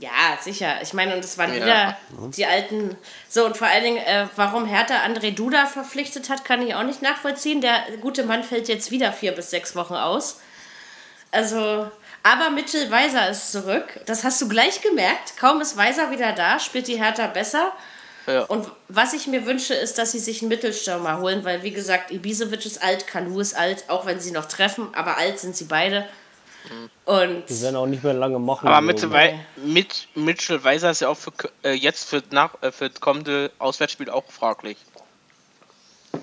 Ja, sicher. Ich meine, und es waren Ja. wieder die alten. So, und vor allen Dingen, äh, warum Hertha André Duda verpflichtet hat, kann ich auch nicht nachvollziehen. Der gute Mann fällt jetzt wieder vier bis sechs Wochen aus. Also, aber Mitchell Weiser ist zurück. Das hast du gleich gemerkt. Kaum ist Weiser wieder da, spielt die Hertha besser. Ja. Und was ich mir wünsche, ist, dass sie sich einen Mittelstürmer holen, weil, wie gesagt, Ibisevic ist alt, Kanu ist alt, auch wenn sie noch treffen, aber alt sind sie beide. Und Die werden auch nicht mehr lange machen. Aber so, mit, Mitchell Weiser ist ja auch für, äh, jetzt für, nach, äh, für das kommende Auswärtsspiel auch fraglich.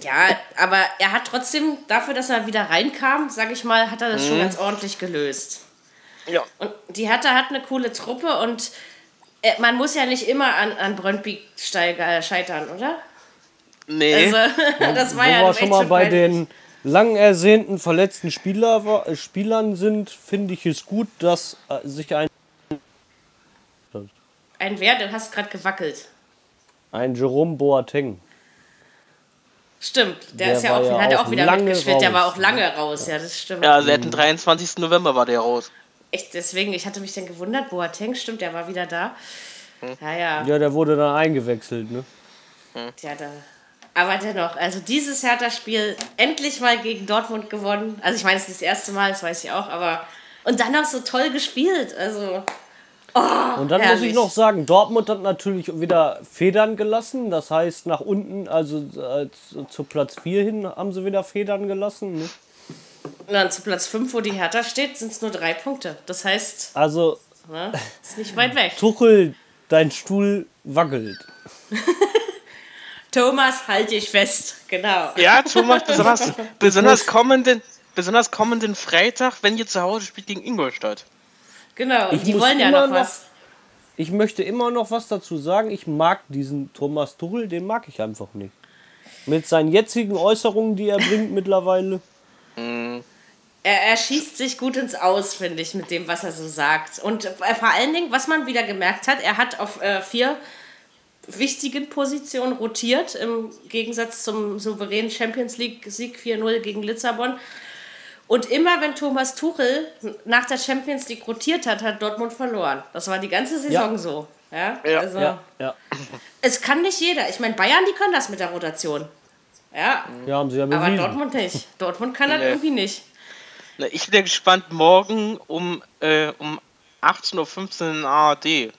Ja, aber er hat trotzdem, dafür, dass er wieder reinkam, sage ich mal, hat er das schon ganz ordentlich gelöst. Ja. Und die Hertha hat eine coole Truppe und äh, man muss ja nicht immer an, an steig- äh, scheitern, oder? Nee. Also, *laughs* das war Wo ja nun schon mal bei den lang ersehnten verletzten Spieler, äh, Spielern sind, finde ich es gut, dass äh, sich ein, Ein Wer, du hast gerade gewackelt. ein Jerome Boateng. Stimmt, der, Der ist ja auch, ja hat auch auch wieder mitgespielt, der war raus, auch lange raus, ja, das stimmt. Ja, seit dem 23. November war der raus. Echt, deswegen, ich hatte mich dann gewundert, Boateng, stimmt, der war wieder da. Ja, ja. Ja, der wurde dann eingewechselt, ne? Ja, da. Aber dennoch, also dieses Hertha-Spiel endlich mal gegen Dortmund gewonnen. Also ich meine, es ist nicht das erste Mal, das weiß ich auch, aber und dann noch so toll gespielt. Also Und dann muss herrlich. ich noch sagen, Dortmund hat natürlich wieder Federn gelassen. Das heißt, nach unten, also äh, zu, Platz 4 hin, haben sie wieder Federn gelassen. Ne? und dann zu Platz 5, wo die Hertha steht, sind es nur drei Punkte. Das heißt, Also Ne? Ist nicht weit weg. Tuchel, dein Stuhl wackelt. *laughs* Thomas, halt dich fest. Genau. Ja, Thomas, *laughs* besonders, besonders, kommenden, besonders kommenden Freitag, wenn ihr zu Hause spielt gegen Ingolstadt. Genau. Ich die wollen ja noch noch- was. Ich möchte immer noch was dazu sagen. Ich mag diesen Thomas Tuchel, den mag ich einfach nicht. Mit seinen jetzigen Äußerungen, die er bringt mittlerweile. Er, er schießt sich gut ins Aus, finde ich, mit dem, was er so sagt. Und äh, vor allen Dingen, was man wieder gemerkt hat, er hat auf äh, vier wichtigen Positionen rotiert, im Gegensatz zum souveränen Champions League-Sieg 4-0 gegen Lissabon. Und immer wenn Thomas Tuchel nach der Champions League rotiert hat, hat Dortmund verloren. Das war die ganze Saison Ja. so. Ja, Ja. also Ja, ja. es kann nicht jeder. Ich meine, Bayern, die können das mit der Rotation. Ja, Ja, haben sie ja aber bewiesen. Dortmund nicht. Dortmund kann das Nee. irgendwie nicht. Na, ich bin ja gespannt, morgen um, äh, um 18.15 Uhr in ARD.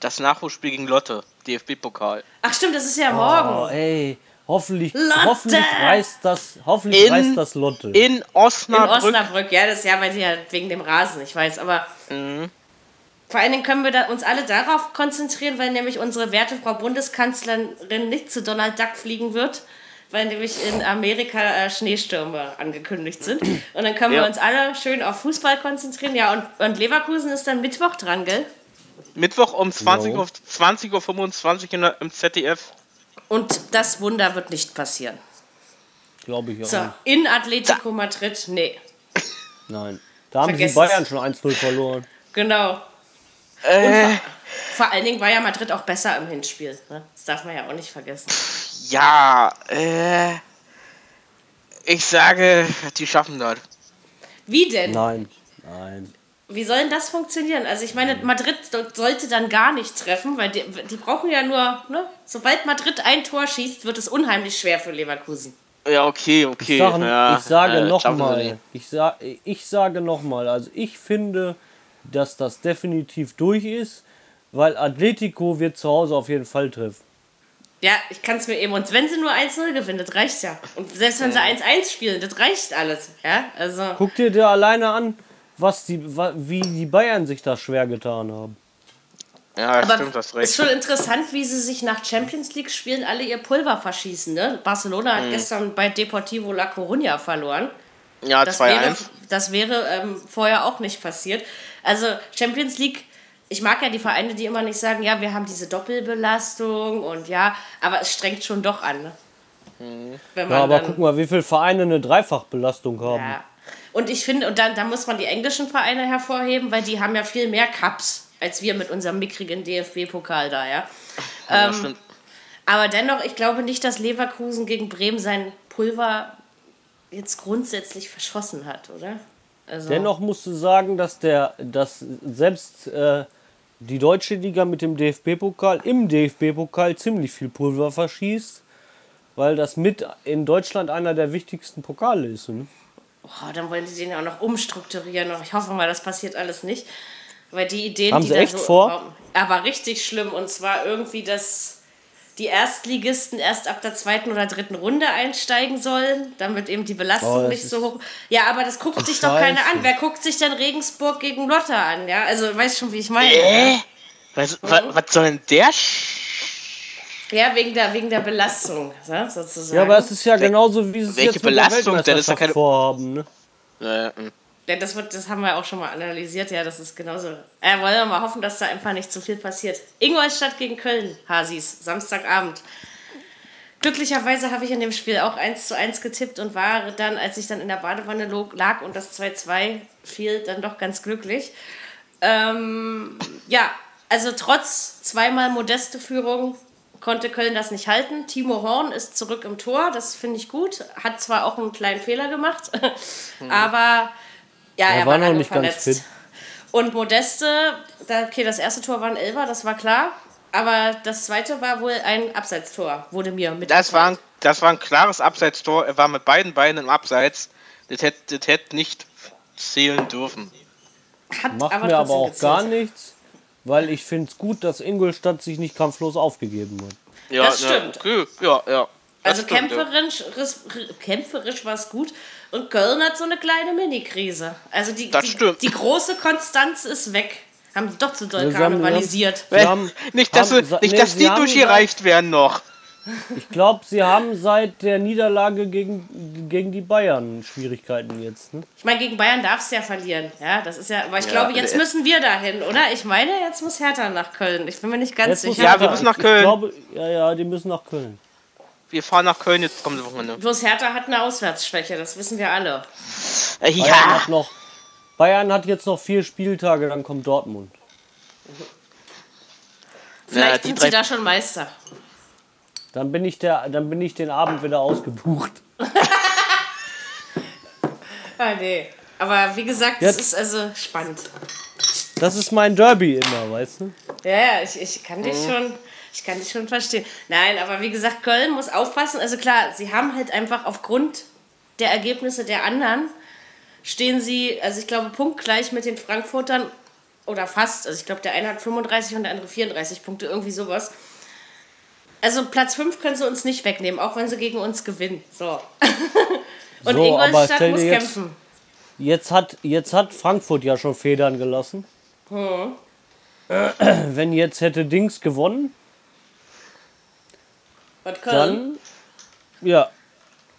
Das Nachholspiel gegen Lotte, DFB-Pokal. Ach stimmt, das ist ja morgen. Oh, ey. Hoffentlich, Lotte! hoffentlich reißt das, hoffentlich In- reißt das Lotte. In In Osnabrück. Osnabrück, ja, das ist ja, weil die ja wegen dem Rasen, ich weiß, aber vor allen Dingen können wir da, uns alle darauf konzentrieren, weil nämlich unsere werte Frau Bundeskanzlerin nicht zu Donald Duck fliegen wird, weil nämlich in Amerika äh, Schneestürme angekündigt sind. Und dann können wir Ja. uns alle schön auf Fußball konzentrieren. Ja, und, und Leverkusen ist dann Mittwoch dran, gell? Mittwoch um 20 Jo. Uhr, 20.25 Uhr in der- im ZDF. Und das Wunder wird nicht passieren. Glaube ich auch So, nicht. in Atletico Madrid, nee. Nein. Da haben Vergesst sie Bayern es. schon 1-0 verloren. Genau. Äh, Vor allen Dingen war ja Madrid auch besser im Hinspiel. Ne? Das darf man ja auch nicht vergessen. ja, äh. Ich sage, die schaffen das. Wie denn? Nein. Nein. Wie soll denn das funktionieren? Also ich meine, Madrid so- sollte dann gar nicht treffen, weil die, die brauchen ja nur, ne? Sobald Madrid ein Tor schießt, wird es unheimlich schwer für Leverkusen. Ja, okay, okay. Ich, sag, ja, ich sage äh, nochmal, ich, sa ich sage nochmal, also ich finde, dass das definitiv durch ist, weil Atletico wird zu Hause auf jeden Fall treffen. Ja, ich kann es mir eben. Und wenn sie nur 1-0 gewinnen, das reicht ja. Und selbst wenn sie 1-1 spielen, das reicht alles. Ja, also. Guck dir da alleine an, was die, wie die Bayern sich da schwer getan haben. Ja, Aber stimmt, das ist recht. schon interessant, wie sie sich nach Champions League spielen alle ihr Pulver verschießen. Ne? Barcelona Mhm. hat gestern bei Deportivo La Coruña verloren. Ja, Das wäre, 2-1. das wäre ähm, vorher auch nicht passiert. Also Champions League, ich mag ja die Vereine, die immer nicht sagen, ja, wir haben diese Doppelbelastung und ja, aber es strengt schon doch an. Ne? Wenn man Ja, aber dann, guck mal, wie viele Vereine eine Dreifachbelastung haben. ja. Und ich finde, und dann, da muss man die englischen Vereine hervorheben, weil die haben ja viel mehr Cups als wir mit unserem mickrigen DFB-Pokal da, ja. Ja, Ähm. Aber dennoch, ich glaube nicht, dass Leverkusen gegen Bremen sein Pulver jetzt grundsätzlich verschossen hat, oder? Also, Dennoch musst du sagen, dass der, dass selbst äh, die deutsche Liga mit dem DFB-Pokal im DFB-Pokal ziemlich viel Pulver verschießt, weil das mit in Deutschland einer der wichtigsten Pokale ist. Ne? Oh, dann wollen sie den ja auch noch umstrukturieren. Und ich hoffe mal, das passiert alles nicht. Weil die Ideen, Haben die sie da echt so vor? Aber richtig schlimm. Und zwar irgendwie, dass die Erstligisten erst ab der zweiten oder dritten Runde einsteigen sollen, damit eben die Belastung Oh, nicht so hoch. Ja, aber das guckt sich doch keiner an. Wer guckt sich denn Regensburg gegen Lotte an? Ja, also weißt schon, wie ich meine. Äh? Was, Mhm. was, was soll denn der Sch Ja, wegen der, wegen der Belastung, ja, sozusagen. Ja, aber es ist ja genauso, wie es welche jetzt mit Belastung? der Denn ist ja keine- vorhaben. Ne? äh, mh. Ja, das, wird, das haben wir auch schon mal analysiert, ja, das ist genauso. Äh, wollen wir mal hoffen, dass da einfach nicht zu viel passiert. Ingolstadt gegen Köln, Hasis, Samstagabend. Glücklicherweise habe ich in dem Spiel auch 1 zu 1 getippt und war dann, als ich dann in der Badewanne lag und das 2-2 fiel, dann doch ganz glücklich. Ähm, ja, also trotz zweimal modeste Führung konnte Köln das nicht halten. Timo Horn ist zurück im Tor, das finde ich gut. Hat zwar auch einen kleinen Fehler gemacht, *laughs* aber ja, er, war war noch nicht ganz verletzt. fit. Und Modeste, da, okay, das erste Tor war ein Elfer, das war klar. Aber das zweite war wohl ein Abseitstor, wurde mir mit. Das war, ein, das war ein klares Abseitstor. Er war mit beiden Beinen im Abseits. Das hätte, das hätte nicht zählen dürfen. Hat Macht mir trotzdem aber auch gezählt. gar nichts, weil ich finde es gut, dass Ingolstadt sich nicht kampflos aufgegeben hat. Ja, Das ja, stimmt. okay, ja, ja. Das Also stimmt, ja. kämpferisch, ris- kämpferisch war es gut. Und Köln hat so eine kleine Mini-Krise. Also die, Das die, stimmt. die große Konstanz ist weg. Haben sie doch zu doll Ja, haben- karnevalisiert. Haben, nicht, dass, haben- nicht, nee, dass die durchgereicht werden noch. Ich glaube, sie haben seit der Niederlage gegen, gegen die Bayern Schwierigkeiten jetzt. Ne? Ich meine, gegen Bayern darfst du ja verlieren. Ja, das ist ja. Aber ich Ja, glaube, jetzt äh, müssen wir dahin, oder? Ich meine, jetzt muss Hertha nach Köln. Ich bin mir nicht ganz Jetzt sicher. Ja, wir müssen nach ich Köln. Glaube, ja, ja, die müssen nach Köln. Wir fahren nach Köln jetzt kommende Wochenende. Bloß Hertha hat eine Auswärtsschwäche, das wissen wir alle. Äh, Bayern, ja, hat noch, Bayern hat jetzt noch vier Spieltage, dann kommt Dortmund. Vielleicht Ja, die sind sie da schon Meister. Dann bin ich, der, dann bin ich den Abend wieder ausgebucht. *laughs* Ah, nee. Aber wie gesagt, Ja. es ist also spannend. Das ist mein Derby immer, weißt du? Ja, ja, ich, ich kann dich schon. Ich kann dich schon verstehen. Nein, aber wie gesagt, Köln muss aufpassen. Also klar, sie haben halt einfach aufgrund der Ergebnisse der anderen stehen sie, also ich glaube, punktgleich mit den Frankfurtern oder fast. Also ich glaube, der eine hat 35 und der andere 34 Punkte, irgendwie sowas. Also Platz 5 können sie uns nicht wegnehmen, auch wenn sie gegen uns gewinnen. So. *laughs* und So, Ingolstadt muss jetzt- kämpfen. Jetzt hat, jetzt hat Frankfurt ja schon Federn gelassen. Hm. *clears throat* Wenn jetzt hätte Dings gewonnen, Und Köln, dann. Ja,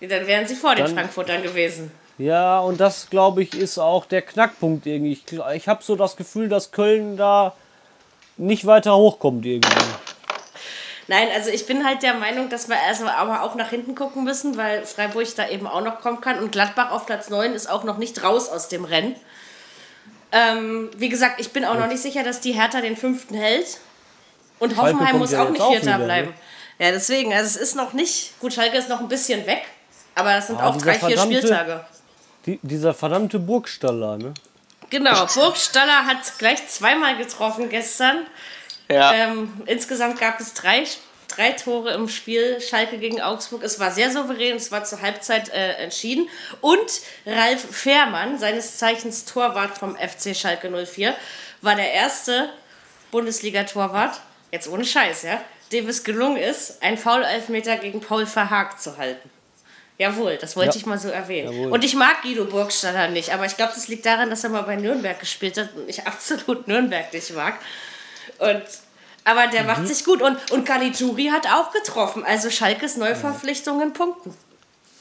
dann wären sie vor den dann- Frankfurtern gewesen. Ja, und das glaube ich ist auch der Knackpunkt irgendwie. Ich, ich habe so das Gefühl, dass Köln da nicht weiter hochkommt irgendwie. Nein, also ich bin halt der Meinung, dass wir also aber auch nach hinten gucken müssen, weil Freiburg da eben auch noch kommen kann und Gladbach auf Platz 9 ist auch noch nicht raus aus dem Rennen. Ähm, wie gesagt, ich bin auch noch nicht sicher, dass die Hertha den fünften hält. Und Schalke Hoffenheim muss ja auch nicht Vierter ne? bleiben. Ja, deswegen, also es ist noch nicht, gut, Schalke ist noch ein bisschen weg, aber das sind Ah, auch drei, vier Spieltage. Die, dieser verdammte Burgstaller, ne? Genau, Burgstaller hat gleich zweimal getroffen gestern. Ja. Ähm, insgesamt gab es drei, drei Tore im Spiel Schalke gegen Augsburg. Es war sehr souverän, es war zur Halbzeit äh, entschieden. Und Ralf Fährmann, seines Zeichens Torwart vom FC Schalke 04, war der erste Bundesliga-Torwart, jetzt ohne Scheiß, ja, dem es gelungen ist, einen Foul-Elfmeter gegen Paul Verhaag zu halten. Jawohl, das wollte Ja. ich mal so erwähnen. Jawohl. Und ich mag Guido Burgstaller nicht, aber ich glaube, das liegt daran, dass er mal bei Nürnberg gespielt hat und ich *laughs* absolut Nürnberg nicht mag. Und, aber der macht sich gut. Und, und Caligiuri hat auch getroffen. Also Schalkes Neuverpflichtungen punkten.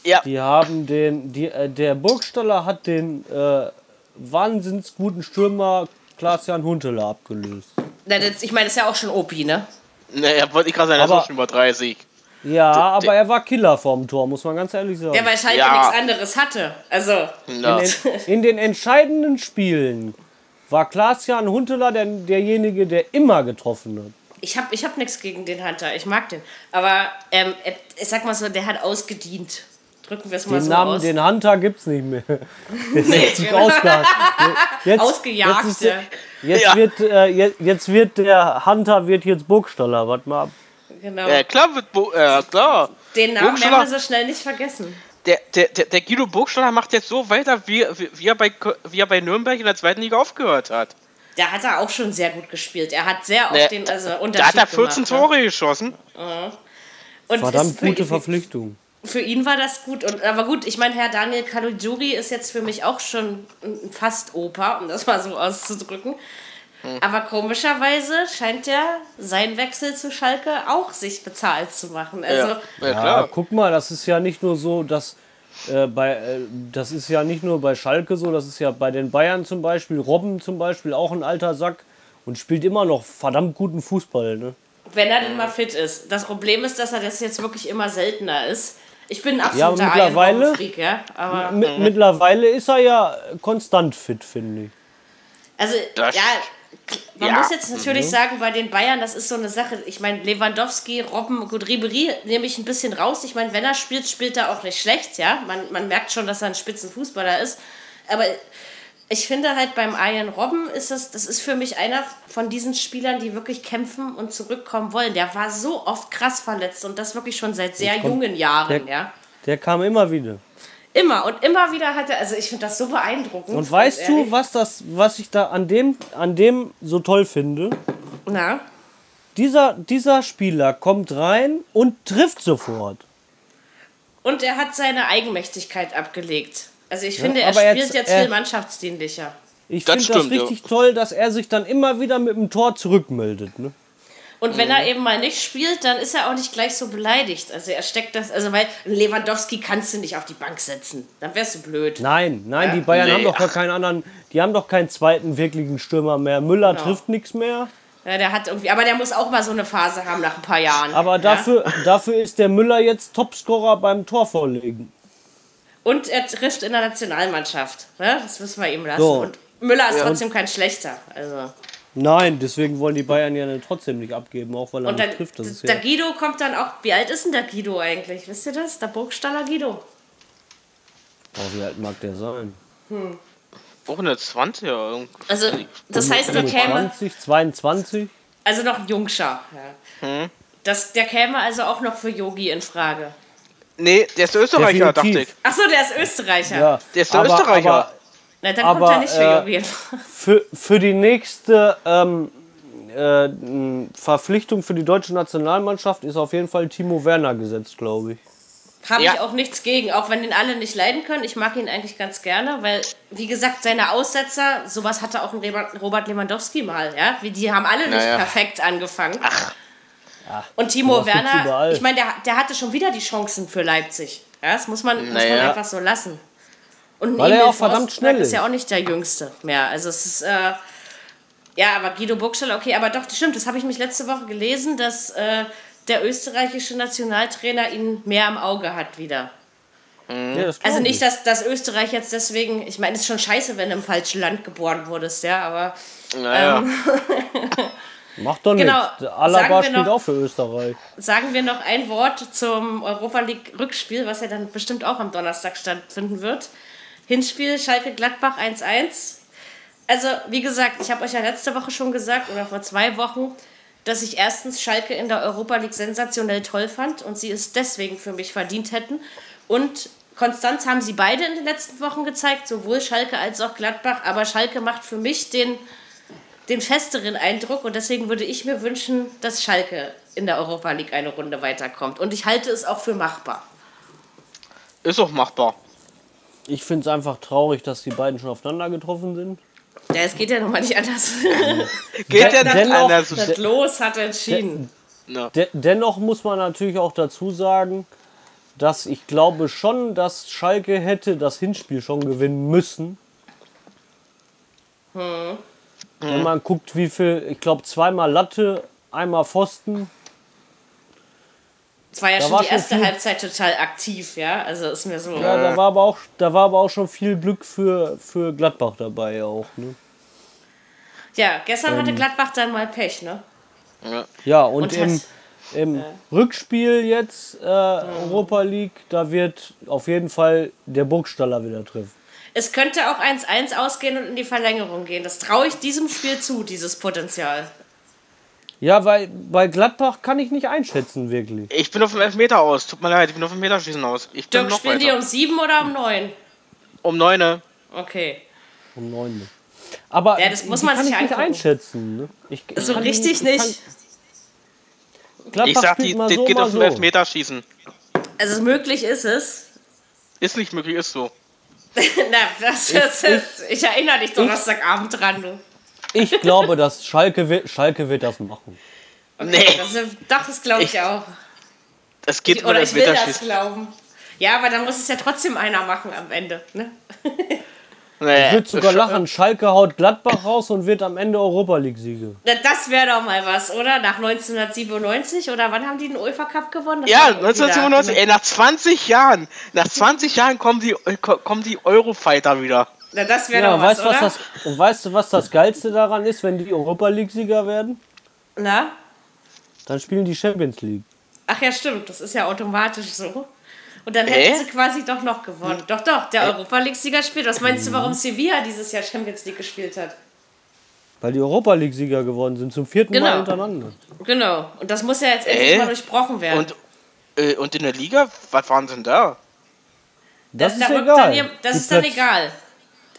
ja. Die haben den, die, äh, der Burgstaller hat den äh, wahnsinns guten Stürmer Klaas-Jan Huntelaar abgelöst. Na, das, ich meine, das ist ja auch schon Opi, ne? Naja, wollte ich gerade sagen, er ist auch schon über 30. Ja, aber er war Killer vorm Tor, muss man ganz ehrlich sagen. Der bei Schalke Ja. nichts anderes hatte. Also, Ja. in, den, in den entscheidenden Spielen war Klaas-Jan Huntelaar der, derjenige, der immer getroffen hat. ich habe ich hab nichts gegen den Hunter. Ich mag den. Aber ähm, er- ich sag mal so, der hat ausgedient. Drücken wir es mal Den so Namen, aus. den Hunter gibt's nicht mehr. *laughs* Der ist jetzt ausgejagt. Jetzt, Jetzt, ist, ja. jetzt, Ja. wird, äh, jetzt, jetzt wird der Hunter wird jetzt Burgstaller. Warte mal ab. Genau. Ja, klar wird Bo äh, klar. den Namen werden wir so schnell nicht vergessen. Der, der, der, Guido Burgstaller macht jetzt so weiter, wie, wie, wie, er bei, wie er bei Nürnberg in der zweiten Liga aufgehört hat. Da hat er auch schon sehr gut gespielt. Er hat sehr oft den also Unterschied Da hat er 14 gemacht, ne? Tore geschossen. Und Verdammt ist für, gute Verpflichtung. für ihn war das gut. Und, aber gut, ich meine, Herr Daniel Caligiuri ist jetzt für mich auch schon ein fast Opa, um das mal so auszudrücken. Hm. Aber komischerweise scheint ja sein Wechsel zu Schalke auch sich bezahlt zu machen. Also, ja, ja, Ja, klar. guck mal, das ist ja nicht nur so, dass äh, bei, äh, das ist ja nicht nur bei Schalke so, das ist ja bei den Bayern zum Beispiel, Robben zum Beispiel, auch ein alter Sack und spielt immer noch verdammt guten Fußball. Ne? wenn er denn mal fit ist. Das Problem ist, dass er das jetzt wirklich immer seltener ist. Ich bin ein Ja, absoluter mittlerweile- Iron-Freak, ja. Aber, Mi- Mittlerweile ist er ja konstant fit, finde ich. also, Das- ja, man Ja. muss jetzt natürlich sagen, bei den Bayern, das ist so eine Sache. Ich meine, Lewandowski, Robben, gut, Ribery nehme ich ein bisschen raus. Ich meine, wenn er spielt, spielt er auch nicht schlecht, ja. Man, man merkt schon, dass er ein Spitzenfußballer ist. Aber ich finde halt beim Ian Robben ist das, das ist für mich einer von diesen Spielern, die wirklich kämpfen und zurückkommen wollen. Der war so oft krass verletzt und das wirklich schon seit sehr jungen Jahren, der- ja. Der kam immer wieder. Immer und immer wieder hat er, also ich finde das so beeindruckend. Und weißt du, was das, was ich da an dem, an dem so toll finde? Na? Dieser, dieser Spieler kommt rein und trifft sofort. Und er hat seine Eigenmächtigkeit abgelegt. Also ich finde, er aber spielt jetzt- jetzt, er- viel mannschaftsdienlicher. Ich finde das stimmt, ja. richtig toll, dass er sich dann immer wieder mit dem Tor zurückmeldet. Ne? Und wenn er eben mal nicht spielt, dann ist er auch nicht gleich so beleidigt. Also er steckt das, also weil Lewandowski kannst du nicht auf die Bank setzen. Dann wärst du blöd. Nein, nein, die Bayern Nee, haben doch gar keinen anderen, die haben doch keinen zweiten wirklichen Stürmer mehr. Müller Genau. trifft nichts mehr. Ja, der hat irgendwie, aber der muss auch mal so eine Phase haben nach ein paar Jahren. Aber ja? dafür, dafür ist der Müller jetzt Topscorer beim Torvorlegen. Und er trifft in der Nationalmannschaft. Ne? Das müssen wir ihm lassen. So. Und Müller ist trotzdem kein schlechter. Also. Nein, deswegen wollen die Bayern ja nicht- trotzdem nicht abgeben, auch weil er Und dann, nicht trifft. Das ist der ja, Guido kommt dann auch. Wie alt ist denn der Guido eigentlich? Wisst ihr das? Der Burgstaller Guido. oh, wie alt mag der sein? Auch eine 20 ja. irgend- Also, das heißt, der käme. 20, 22? Also noch ein Jungscher. Ja. Das, der käme also auch noch für Yogi in Frage. Nee, der ist Österreicher, dachte Definitiv. ich. Achso, der ist Österreicher. Ja, Der ist der aber, Österreicher. Aber Na, dann Aber, kommt er nicht für äh, in Frage. für, für die nächste ähm, äh, Verpflichtung für die deutsche Nationalmannschaft ist auf jeden Fall Timo Werner gesetzt, glaube ich. Habe Ja. ich auch nichts gegen, auch wenn den alle nicht leiden können. Ich mag ihn eigentlich ganz gerne, weil, wie gesagt, seine Aussetzer, sowas hatte auch ein Robert Lewandowski mal, ja. Wie, die haben alle nicht Naja. perfekt angefangen. Und Timo sowas gibt's Werner, ich meine, der, der hatte schon wieder die Chancen für Leipzig. Ja, das muss man, muss man Naja. einfach so lassen. Und Weil er Emil auch verdammt schnell ist ja ist. auch nicht der Jüngste mehr. Also es ist, äh, ja, aber Guido Burgstall, okay, aber doch, das stimmt, das habe ich mich letzte Woche gelesen, dass äh, der österreichische Nationaltrainer ihn mehr im Auge hat wieder. Ja, das Also nicht, ich. dass, dass Österreich jetzt deswegen, ich meine, es ist schon scheiße, wenn du im falschen Land geboren wurdest, ja, aber Naja. Ähm, *laughs* Macht doch Genau, nichts. Alaba sagen wir spielt noch- auch für Österreich. sagen wir noch ein Wort zum Europa League Rückspiel, was ja dann bestimmt auch am Donnerstag stattfinden wird. Hinspiel Schalke Gladbach 1-1. Also, wie gesagt, ich habe euch ja letzte Woche schon gesagt oder vor zwei Wochen, dass ich erstens Schalke in der Europa League sensationell toll fand und sie es deswegen für mich verdient hätten. Und Konstanz haben sie beide in den letzten Wochen gezeigt, sowohl Schalke als auch Gladbach. Aber Schalke macht für mich den, den festeren Eindruck und deswegen würde ich mir wünschen, dass Schalke in der Europa League eine Runde weiterkommt. Und ich halte es auch für machbar. Ist auch machbar. Ich finde es einfach traurig, dass die beiden schon aufeinander getroffen sind. Ja, es geht ja nun mal nicht anders. *laughs* Geht ja Den- nicht anders. Das Los hat entschieden. Ja. De dennoch muss man natürlich auch dazu sagen, dass ich glaube schon, dass Schalke hätte das Hinspiel schon gewinnen müssen. Wenn man guckt, wie viel, ich glaube zweimal Latte, einmal Pfosten. Es war ja Da schon war die schon erste viel- Halbzeit total aktiv, ja. Also ist mir so. Ja, da war aber auch, da war aber auch schon viel Glück für, für Gladbach dabei auch. Ne? Ja, gestern hatte Gladbach dann mal Pech, ne? Ja. Ja, und, Und im, im Rückspiel jetzt äh, Europa League, da wird auf jeden Fall der Burgstaller wieder treffen. Es könnte auch 1-1 ausgehen und in die Verlängerung gehen. Das traue ich diesem Spiel zu, dieses Potenzial. Ja, weil bei Gladbach kann ich nicht einschätzen, wirklich. Ich bin auf dem Elfmeter aus. Tut mir leid, ich bin auf dem Meterschießen aus. Ich bin Dirk, noch spielen die weiter. um 7 oder um 9? Um neune. Okay. Um 9. Aber Ja, das muss die man kann sich ich nicht angucken. einschätzen. Ne? Ich, ich So kann die richtig ich kann- nicht. Gladbach Ich sag, die, das so, geht auf dem so. Elfmeterschießen. Also möglich ist es. Ist nicht möglich, ist so. *laughs* Na, das ist, ich, erinnere dich Donnerstagabend dran, du. Ich glaube, dass Schalke wird, Schalke wird das machen. Nee, Das, ist- doch, das glaube ich, Ich- auch. es geht Oder das ich will das glauben. Ja, aber dann muss es ja trotzdem einer machen am Ende. Ne? *laughs* Nee, Ich würde sogar lachen, Schalke haut Gladbach raus und wird am Ende Europa League-Sieger. Das wäre doch mal was, oder? Nach 1997 oder wann haben die den UEFA Cup gewonnen? Das Ja, war irgendwie 1997, da- ey, nach 20 Jahren, nach 20 Jahren kommen die, ko- kommen die Eurofighter wieder. Na, das wäre Ja, doch was, weißt, was oder? das, und weißt du, was das Geilste daran ist, wenn die Europa League-Sieger werden? Na? Dann spielen die Champions League. Ach ja, stimmt. Das ist ja automatisch so. Und dann Äh? hätten sie quasi doch noch gewonnen. Doch, doch, der Europa League-Sieger spielt. Was meinst du, warum Sevilla dieses Jahr Champions League gespielt hat? Weil die Europa League-Sieger geworden sind, zum vierten Genau. Mal hintereinander. Genau. Und das muss ja jetzt endlich Äh? mal durchbrochen werden. Und, äh, und in der Liga, was waren denn da? Das, ist da egal. Dann, das Die ist dann egal.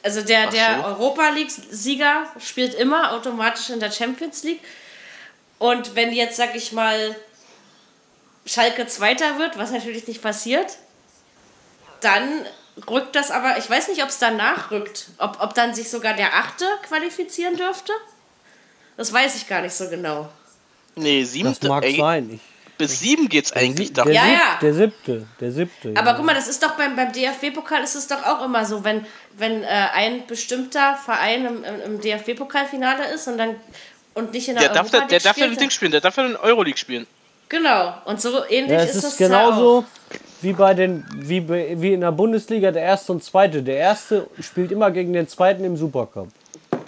Also der, der so. Europa League-Sieger spielt immer automatisch in der Champions League. Und wenn jetzt, sag ich mal, Schalke Zweiter wird, was natürlich nicht passiert, dann rückt das aber, ich weiß nicht, ob es danach rückt. Ob, ob dann sich sogar der Achte qualifizieren dürfte? Das weiß ich gar nicht so genau. Nee, Das siebte. mag ey, sein. Ich, Bis sieben geht's eigentlich der, da. Ja, sieb- ja. der siebte. Der siebte. Aber ja. guck mal, das ist doch beim, beim DFB-Pokal ist es doch auch immer so, wenn, wenn äh, ein bestimmter Verein im, im, im DFB-Pokalfinale ist und dann und nicht in der, Der darf, Europa da, der darf ja ein Ding spielen, der darf ja in Euroleague spielen. Genau, und so ähnlich Ja, ist, es ist, das genauso ja wie bei den wie, bei- wie in der Bundesliga der erste und zweite. Der erste spielt immer gegen den zweiten im Supercup.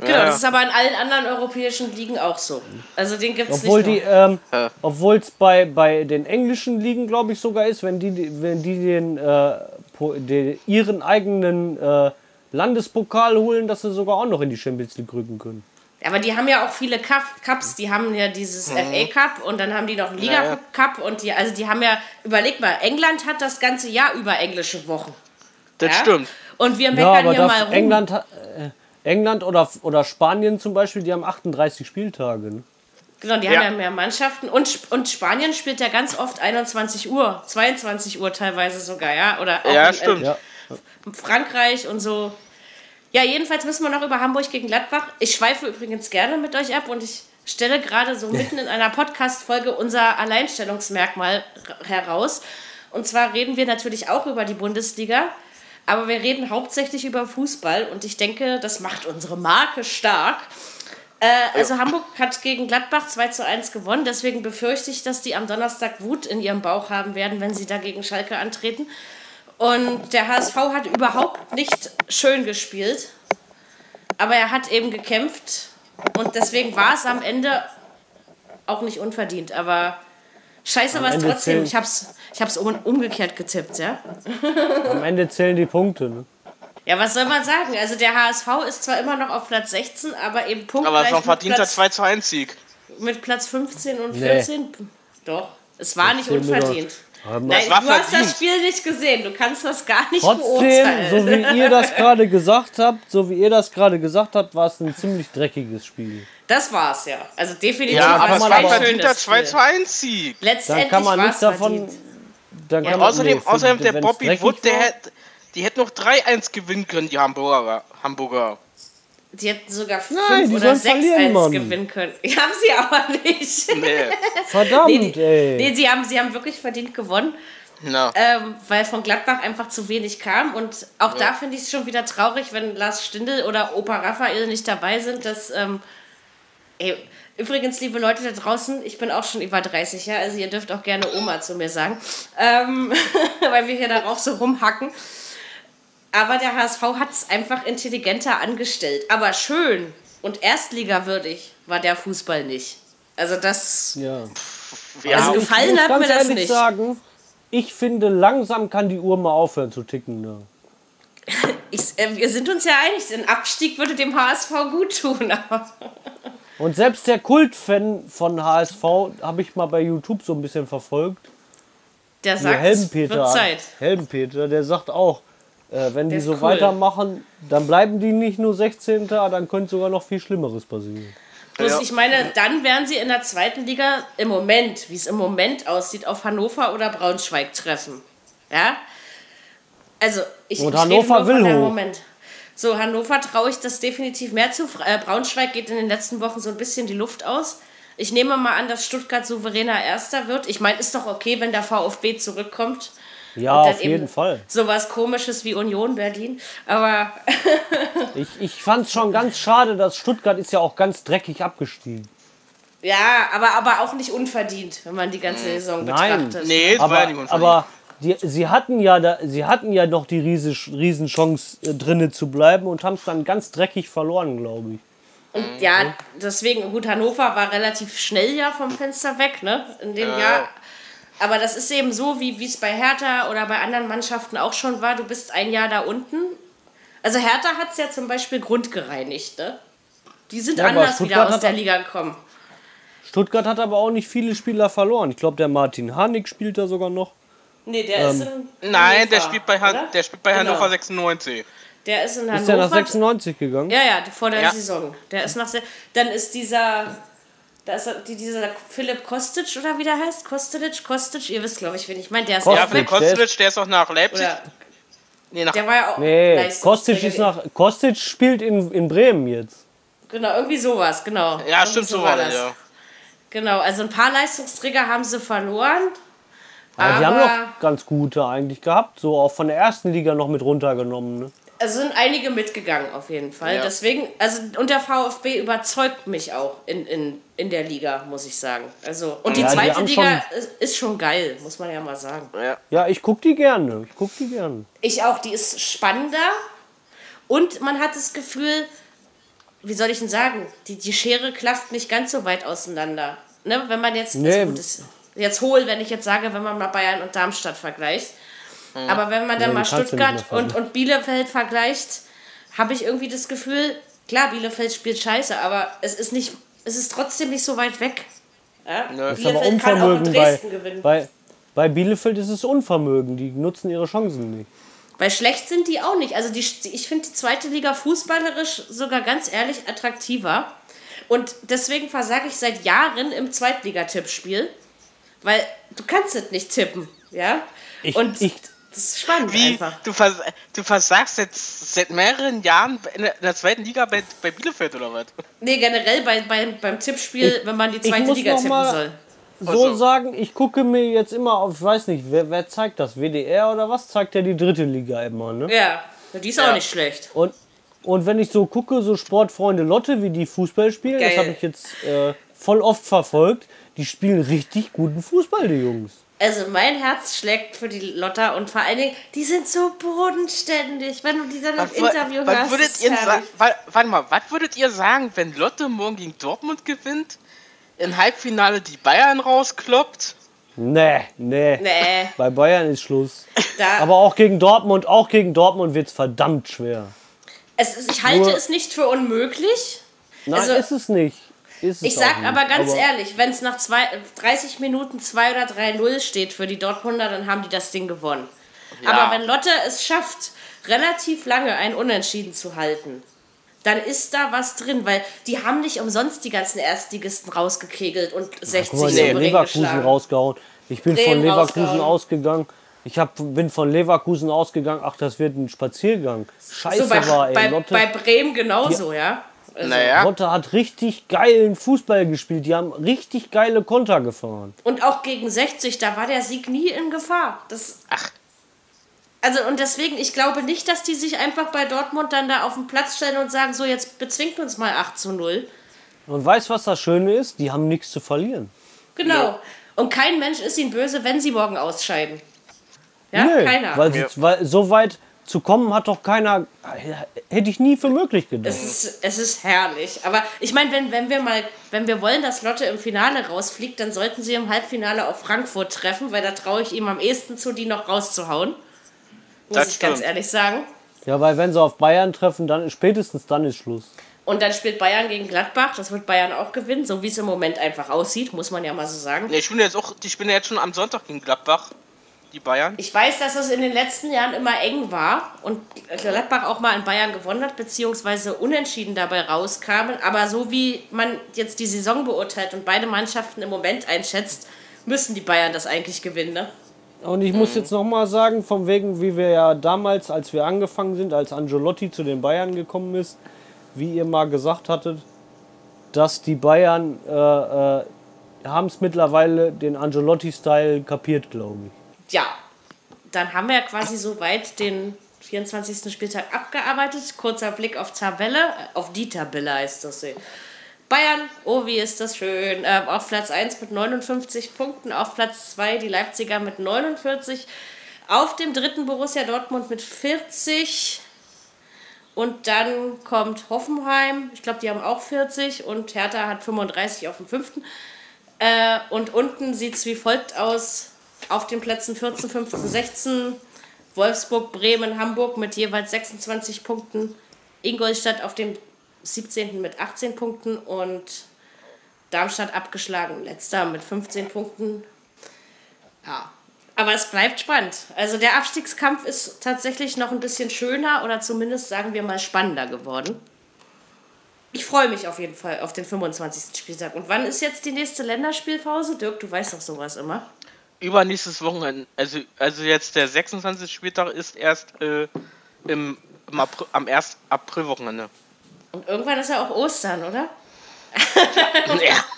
Genau, Ja. das ist aber in allen anderen europäischen Ligen auch so. Also den gibt es Obwohl nicht die, nur. ähm, Ja. obwohl es bei, bei den englischen Ligen, glaube ich, sogar ist, wenn die, wenn die den, äh, den ihren eigenen äh, Landespokal holen, dass sie sogar auch noch in die Champions League rücken können. Aber die haben ja auch viele Cup, Cups. Die haben ja dieses FA Cup und dann haben die noch einen Liga Mhm. Ja, ja. Cup und die, also die haben ja, überleg mal, England hat das ganze Jahr über englische Wochen. Das Ja? stimmt. Und wir Ja, meckern aber hier mal rum. England, hat- äh, England oder, oder Spanien zum Beispiel, die haben 38 Spieltage. Ne? Genau, die Ja. haben ja mehr Mannschaften. Und, und Spanien spielt ja ganz oft 21 Uhr, 22 Uhr teilweise sogar, ja? Oder auch Ja, in, stimmt. Ja. in Frankreich und so. Ja, jedenfalls müssen wir noch über Hamburg gegen Gladbach. Ich schweife übrigens gerne mit euch ab und ich stelle gerade so mitten in einer Podcast-Folge unser Alleinstellungsmerkmal heraus. Und zwar reden wir natürlich auch über die Bundesliga, aber wir reden hauptsächlich über Fußball und ich denke, das macht unsere Marke stark. Äh, also Hamburg hat gegen Gladbach 2 zu 1 gewonnen, deswegen befürchte ich, dass die am Donnerstag Wut in ihrem Bauch haben werden, wenn sie da gegen Schalke antreten. Und der HSV hat überhaupt nicht schön gespielt, aber er hat eben gekämpft. Und deswegen war es am Ende auch nicht unverdient, aber scheiße war es trotzdem. zählen- Ich hab's, ich hab's um, umgekehrt getippt, ja. Am Ende zählen die Punkte. Ne? Ja, was soll man sagen? Also der HSV ist zwar immer noch auf Platz 16, aber eben Aber es war verdienter Platz, 2 zu 1 Sieg. mit Platz 15 und Nee. 14. Doch, es war nicht wir doch. unverdient. Aber Nein, du hast verdient. das Spiel nicht gesehen. Du kannst das gar nicht Trotzdem, beurteilen. so wie ihr das *laughs* gerade gesagt habt, so wie ihr das gerade gesagt habt, war es ein ziemlich dreckiges Spiel. Das war's ja. Also definitiv Ja, aber war es war ein kein verdienter schönes 2 Spiel. zu 1 Sieg. Letztendlich Dann kann man nichts davon. Dann Ja, kann man, Außerdem, nee, außerdem der Bobby Wood, der hätte, die hätten noch 3-1 gewinnen können, die Hamburger. Hamburger. Die hätten sogar Nein, 5 die oder sollen verlieren, 6-1 Mann. gewinnen können. *laughs* Haben sie aber nicht. Nee. Verdammt, Nee, die, ey. nee sie, haben, sie haben wirklich verdient gewonnen. Na. ähm, weil von Gladbach einfach zu wenig kam. Und auch da finde ich es schon wieder traurig, wenn Lars Stindl oder Opa Raphael nicht dabei sind. Dass, ähm, ey, übrigens, liebe Leute da draußen, ich bin auch schon über 30, ja, also ihr dürft auch gerne Oma zu mir sagen, ähm, *laughs* weil wir hier darauf so rumhacken. Aber der HSV hat es einfach intelligenter angestellt. Aber schön und erstligawürdig war der Fußball nicht. Also das, Ja. Ja, also gefallen hat mir das nicht. sagen, ich finde, langsam kann die Uhr mal aufhören zu ticken. Ne? *laughs* Ich, äh, wir sind uns ja einig, ein Abstieg würde dem HSV gut tun. Und selbst der Kultfan von HSV habe ich mal bei YouTube so ein bisschen verfolgt. der Der sagt, es Helmpeter. wird Zeit. Helmpeter, der sagt auch, äh, wenn die ist so cool. weitermachen, dann bleiben die nicht nur 16. Dann könnte sogar noch viel Schlimmeres passieren. Bloß Ja. ich meine, dann werden sie in der zweiten Liga im Moment, wie es im Moment aussieht, auf Hannover oder Braunschweig treffen. Ja? Also, ich, Und ich Hannover will hoch. Moment. So, Hannover traue ich das definitiv mehr zu. Äh, Braunschweig geht in den letzten Wochen so ein bisschen die Luft aus. Ich nehme mal an, dass Stuttgart souveräner Erster wird. Ich meine, ist doch okay, wenn der VfB zurückkommt. Ja, auf jeden eben Fall. Sowas komisches wie Union Berlin. Aber *laughs* Ich, ich fand es schon ganz schade, dass Stuttgart ist ja auch ganz dreckig abgestiegen. ja, aber, aber auch nicht unverdient, wenn man die ganze Saison Nein. betrachtet. Nee, das war ja Aber, nicht unverdient. aber die, sie, hatten ja da, sie hatten ja noch die riese, Riesenchance äh, drinne zu bleiben und haben es dann ganz dreckig verloren, glaube ich. Und ja, deswegen, gut, Hannover war relativ schnell ja vom Fenster weg, ne? In dem Jahr. Aber das ist eben so, wie wie es bei Hertha oder bei anderen Mannschaften auch schon war. Du bist ein Jahr da unten. Also Hertha hat es ja zum Beispiel grundgereinigt, ne? Die sind Ja, anders wieder aus der Liga gekommen. Stuttgart hat aber auch nicht viele Spieler verloren. Ich glaube, der Martin Harnik spielt da sogar noch. Nee, der ist in Nein, der spielt bei, Han oder? der spielt bei Genau. Hannover 96. Der ist in Hannover. Ist der nach 96 gegangen? Ja, ja, vor der Ja. Saison. Der ist nach Se Dann ist dieser. Da ist die- dieser Philipp Kostic oder wie der heißt? Kostic, Kostic, ihr wisst, glaube ich, wen ich meine. Der ist Kostic. Ja, auch Kostic, der ist auch nach Leipzig. Oder Nee, nach, Der war ja auch Nee. Kostic ist nach. Kostic spielt in, in Bremen jetzt. Genau, irgendwie sowas, genau. ja, Irgendwie stimmt, so war das, ja. Genau, also ein paar Leistungsträger haben sie verloren. Aber die haben noch ganz gute eigentlich gehabt. So auch von der ersten Liga noch mit runtergenommen. Ne? es sind einige mitgegangen auf jeden Fall. Ja. Deswegen, also und der VfB überzeugt mich auch in, in, in der Liga, muss ich sagen. Also, und die Ja, die zweite haben Liga ist, ist schon geil, muss man ja mal sagen. ja. Ja, ich guck die gerne. Ich guck die gerne. Ich auch, die ist spannender und man hat das Gefühl, wie soll ich denn sagen, die, die Schere klafft nicht ganz so weit auseinander. Ne? Wenn man jetzt, Nee. ist gut, jetzt hohl, wenn ich jetzt sage, wenn man mal Bayern und Darmstadt vergleicht. Aber wenn man dann Nee, mal Stuttgart und, und Bielefeld vergleicht, habe ich irgendwie das Gefühl, klar, Bielefeld spielt scheiße, aber es ist nicht, es ist trotzdem nicht so weit weg. Ja? Das ist aber Bielefeld kann auch in Unvermögen bei, Dresden gewinnen. bei, bei Bielefeld ist es Unvermögen. Die nutzen ihre Chancen nicht. Weil schlecht sind die auch nicht. Also die, ich finde die zweite Liga fußballerisch sogar ganz ehrlich attraktiver. Und deswegen versage ich seit Jahren im Zweitligatippspiel. Weil du kannst es nicht tippen. Ja? Ich- Und ich- das ist spannend Wie? einfach. Du, vers du versagst jetzt seit mehreren Jahren in der, zweiten Liga bei, bei Bielefeld oder was? Nee, generell bei, bei, beim Tippspiel, wenn man die ich zweite muss Liga noch tippen mal- soll. So so. sagen, ich gucke mir jetzt immer auf, ich weiß nicht, wer, wer zeigt das? WDR oder was? Zeigt ja die dritte Liga immer, ne? Ja, die ist auch Ja. nicht schlecht. Und, und wenn ich so gucke, so Sportfreunde Lotte, wie die Fußball spielen, das Geil. habe ich jetzt äh, voll oft verfolgt, die spielen richtig guten Fußball, die Jungs. Also mein Herz schlägt für die Lotta und vor allen Dingen, die sind so bodenständig. Wenn du die dann im Was, wa- Interview was hörst, würdet ist ihr Warte mal, was würdet ihr sagen, wenn Lotte morgen gegen Dortmund gewinnt, im Halbfinale die Bayern rauskloppt? Nee, nee. Nee, Bei Bayern ist Schluss. da, Aber auch gegen Dortmund, auch gegen Dortmund wird es verdammt schwer. es ist, ich halte nur- es nicht für unmöglich. Nein, Also, ist es nicht. Ist es Ich sag aber ganz ehrlich, wenn es nach zwei, 30 Minuten 2 oder 3-0 steht für die Dortmunder, dann haben die das Ding gewonnen. Ja. Aber wenn Lotte es schafft, relativ lange ein Unentschieden zu halten, dann ist da was drin, weil die haben nicht umsonst die ganzen Erstligisten rausgekegelt und 60 Guck mal, nee, Leverkusen geschlagen. rausgehauen. Ich bin Bremen von Leverkusen rausgehauen. ausgegangen. Ich hab, bin von Leverkusen ausgegangen. Ach, das wird ein Spaziergang. Scheiße So bei, war, ey. bei, Lotte, bei Bremen genauso, ja. Also, Naja. Lotte hat richtig geilen Fußball gespielt. Die haben richtig geile Konter gefahren. Und auch gegen 60, da war der Sieg nie in Gefahr. Das, Ach. Also und deswegen, ich glaube nicht, dass die sich einfach bei Dortmund dann da auf den Platz stellen und sagen, so jetzt bezwingt uns mal 8 zu 0. Und weißt was das Schöne ist? Die haben nichts zu verlieren. Genau. Und kein Mensch ist ihnen böse, wenn sie morgen ausscheiden. Ja, Nö, keiner. Weil, sie, Ja. weil so weit zu kommen hat doch keiner. Hätte ich nie für möglich gedacht. es, ist, es ist herrlich. Aber ich meine, wenn, wenn wir mal, wenn wir wollen, dass Lotte im Finale rausfliegt, dann sollten sie im Halbfinale auf Frankfurt treffen, weil da traue ich ihm am ehesten zu, die noch rauszuhauen. Muss Das ich ganz stimmt. ehrlich sagen. Ja, weil wenn sie auf Bayern treffen, dann spätestens dann ist Schluss. Und dann spielt Bayern gegen Gladbach. Das wird Bayern auch gewinnen, so wie es im Moment einfach aussieht, muss man ja mal so sagen. Ne, ich bin jetzt auch, ich bin ja jetzt schon am Sonntag gegen Gladbach, die Bayern. Ich weiß, dass es in den letzten Jahren immer eng war und Gladbach auch mal in Bayern gewonnen hat, beziehungsweise unentschieden dabei rauskamen. Aber so wie man jetzt die Saison beurteilt und beide Mannschaften im Moment einschätzt, müssen die Bayern das eigentlich gewinnen. Ne? Und ich muss jetzt noch mal sagen, von wegen, wie wir ja damals, als wir angefangen sind, als Angelotti zu den Bayern gekommen ist, wie ihr mal gesagt hattet, dass die Bayern äh, äh, haben es mittlerweile den Angelotti-Style kapiert, glaube ich. Ja, dann haben wir ja quasi soweit den 24. Spieltag abgearbeitet. Kurzer Blick auf Tabelle, äh, auf die Tabelle heißt das. eh. Bayern, oh wie ist das schön, ähm, auf Platz 1 mit 59 Punkten, auf Platz 2 die Leipziger mit 49, auf dem dritten Borussia Dortmund mit 40 und dann kommt Hoffenheim, ich glaube die haben auch 40 und Hertha hat 35 auf dem fünften. Äh, und unten sieht es wie folgt aus. Auf den Plätzen 14, 15, 16. Wolfsburg, Bremen, Hamburg mit jeweils 26 Punkten. Ingolstadt auf dem 17. mit 18 Punkten und Darmstadt abgeschlagen. Letzter mit 15 Punkten. Ja. Aber es bleibt spannend. Also der Abstiegskampf ist tatsächlich noch ein bisschen schöner oder zumindest sagen wir mal spannender geworden. Ich freue mich auf jeden Fall auf den 25. Spieltag. Und wann ist jetzt die nächste Länderspielpause? Dirk, du weißt doch sowas immer. Übernächstes Wochenende, also, also jetzt der 26. Spieltag ist erst äh, im, im April, am 1. Aprilwochenende. Und irgendwann ist ja auch Ostern, oder? ja. *laughs*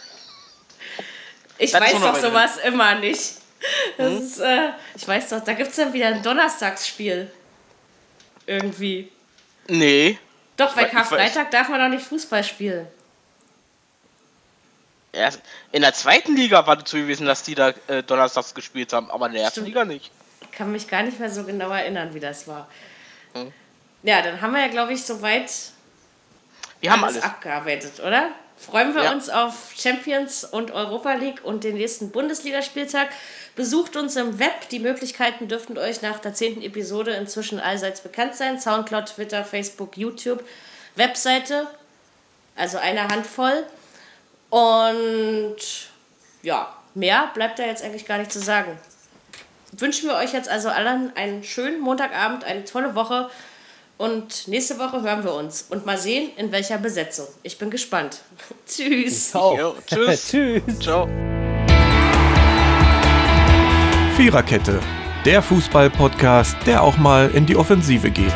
Ich Das weiß doch sowas immer nicht. Das ist, äh, ich weiß doch, da gibt es dann wieder ein Donnerstagsspiel. Irgendwie. Nee. Doch, bei Karfreitag darf man doch nicht Fußball spielen. Erst in der zweiten Liga war dazu gewesen, dass die da äh, donnerstags gespielt haben, aber in der ersten Stimmt. Liga nicht. Ich kann mich gar nicht mehr so genau erinnern, wie das war. Hm. Ja, dann haben wir ja, glaube ich, soweit Wir haben alles, alles. abgearbeitet, oder? Freuen wir Ja. uns auf Champions und Europa League und den nächsten Bundesligaspieltag. Besucht uns im Web. Die Möglichkeiten dürften euch nach der zehnten Episode inzwischen allseits bekannt sein. Soundcloud, Twitter, Facebook, YouTube, Webseite. Also eine Handvoll. Und ja, mehr bleibt da jetzt eigentlich gar nicht zu sagen. Wünschen wir euch jetzt also allen einen schönen Montagabend, eine tolle Woche. Und nächste Woche hören wir uns und mal sehen, in welcher Besetzung. Ich bin gespannt. *laughs* Tschüss. Ciao. Jo, tschüss. *laughs* Tschüss. Ciao. Viererkette, der Fußball-Podcast, der auch mal in die Offensive geht.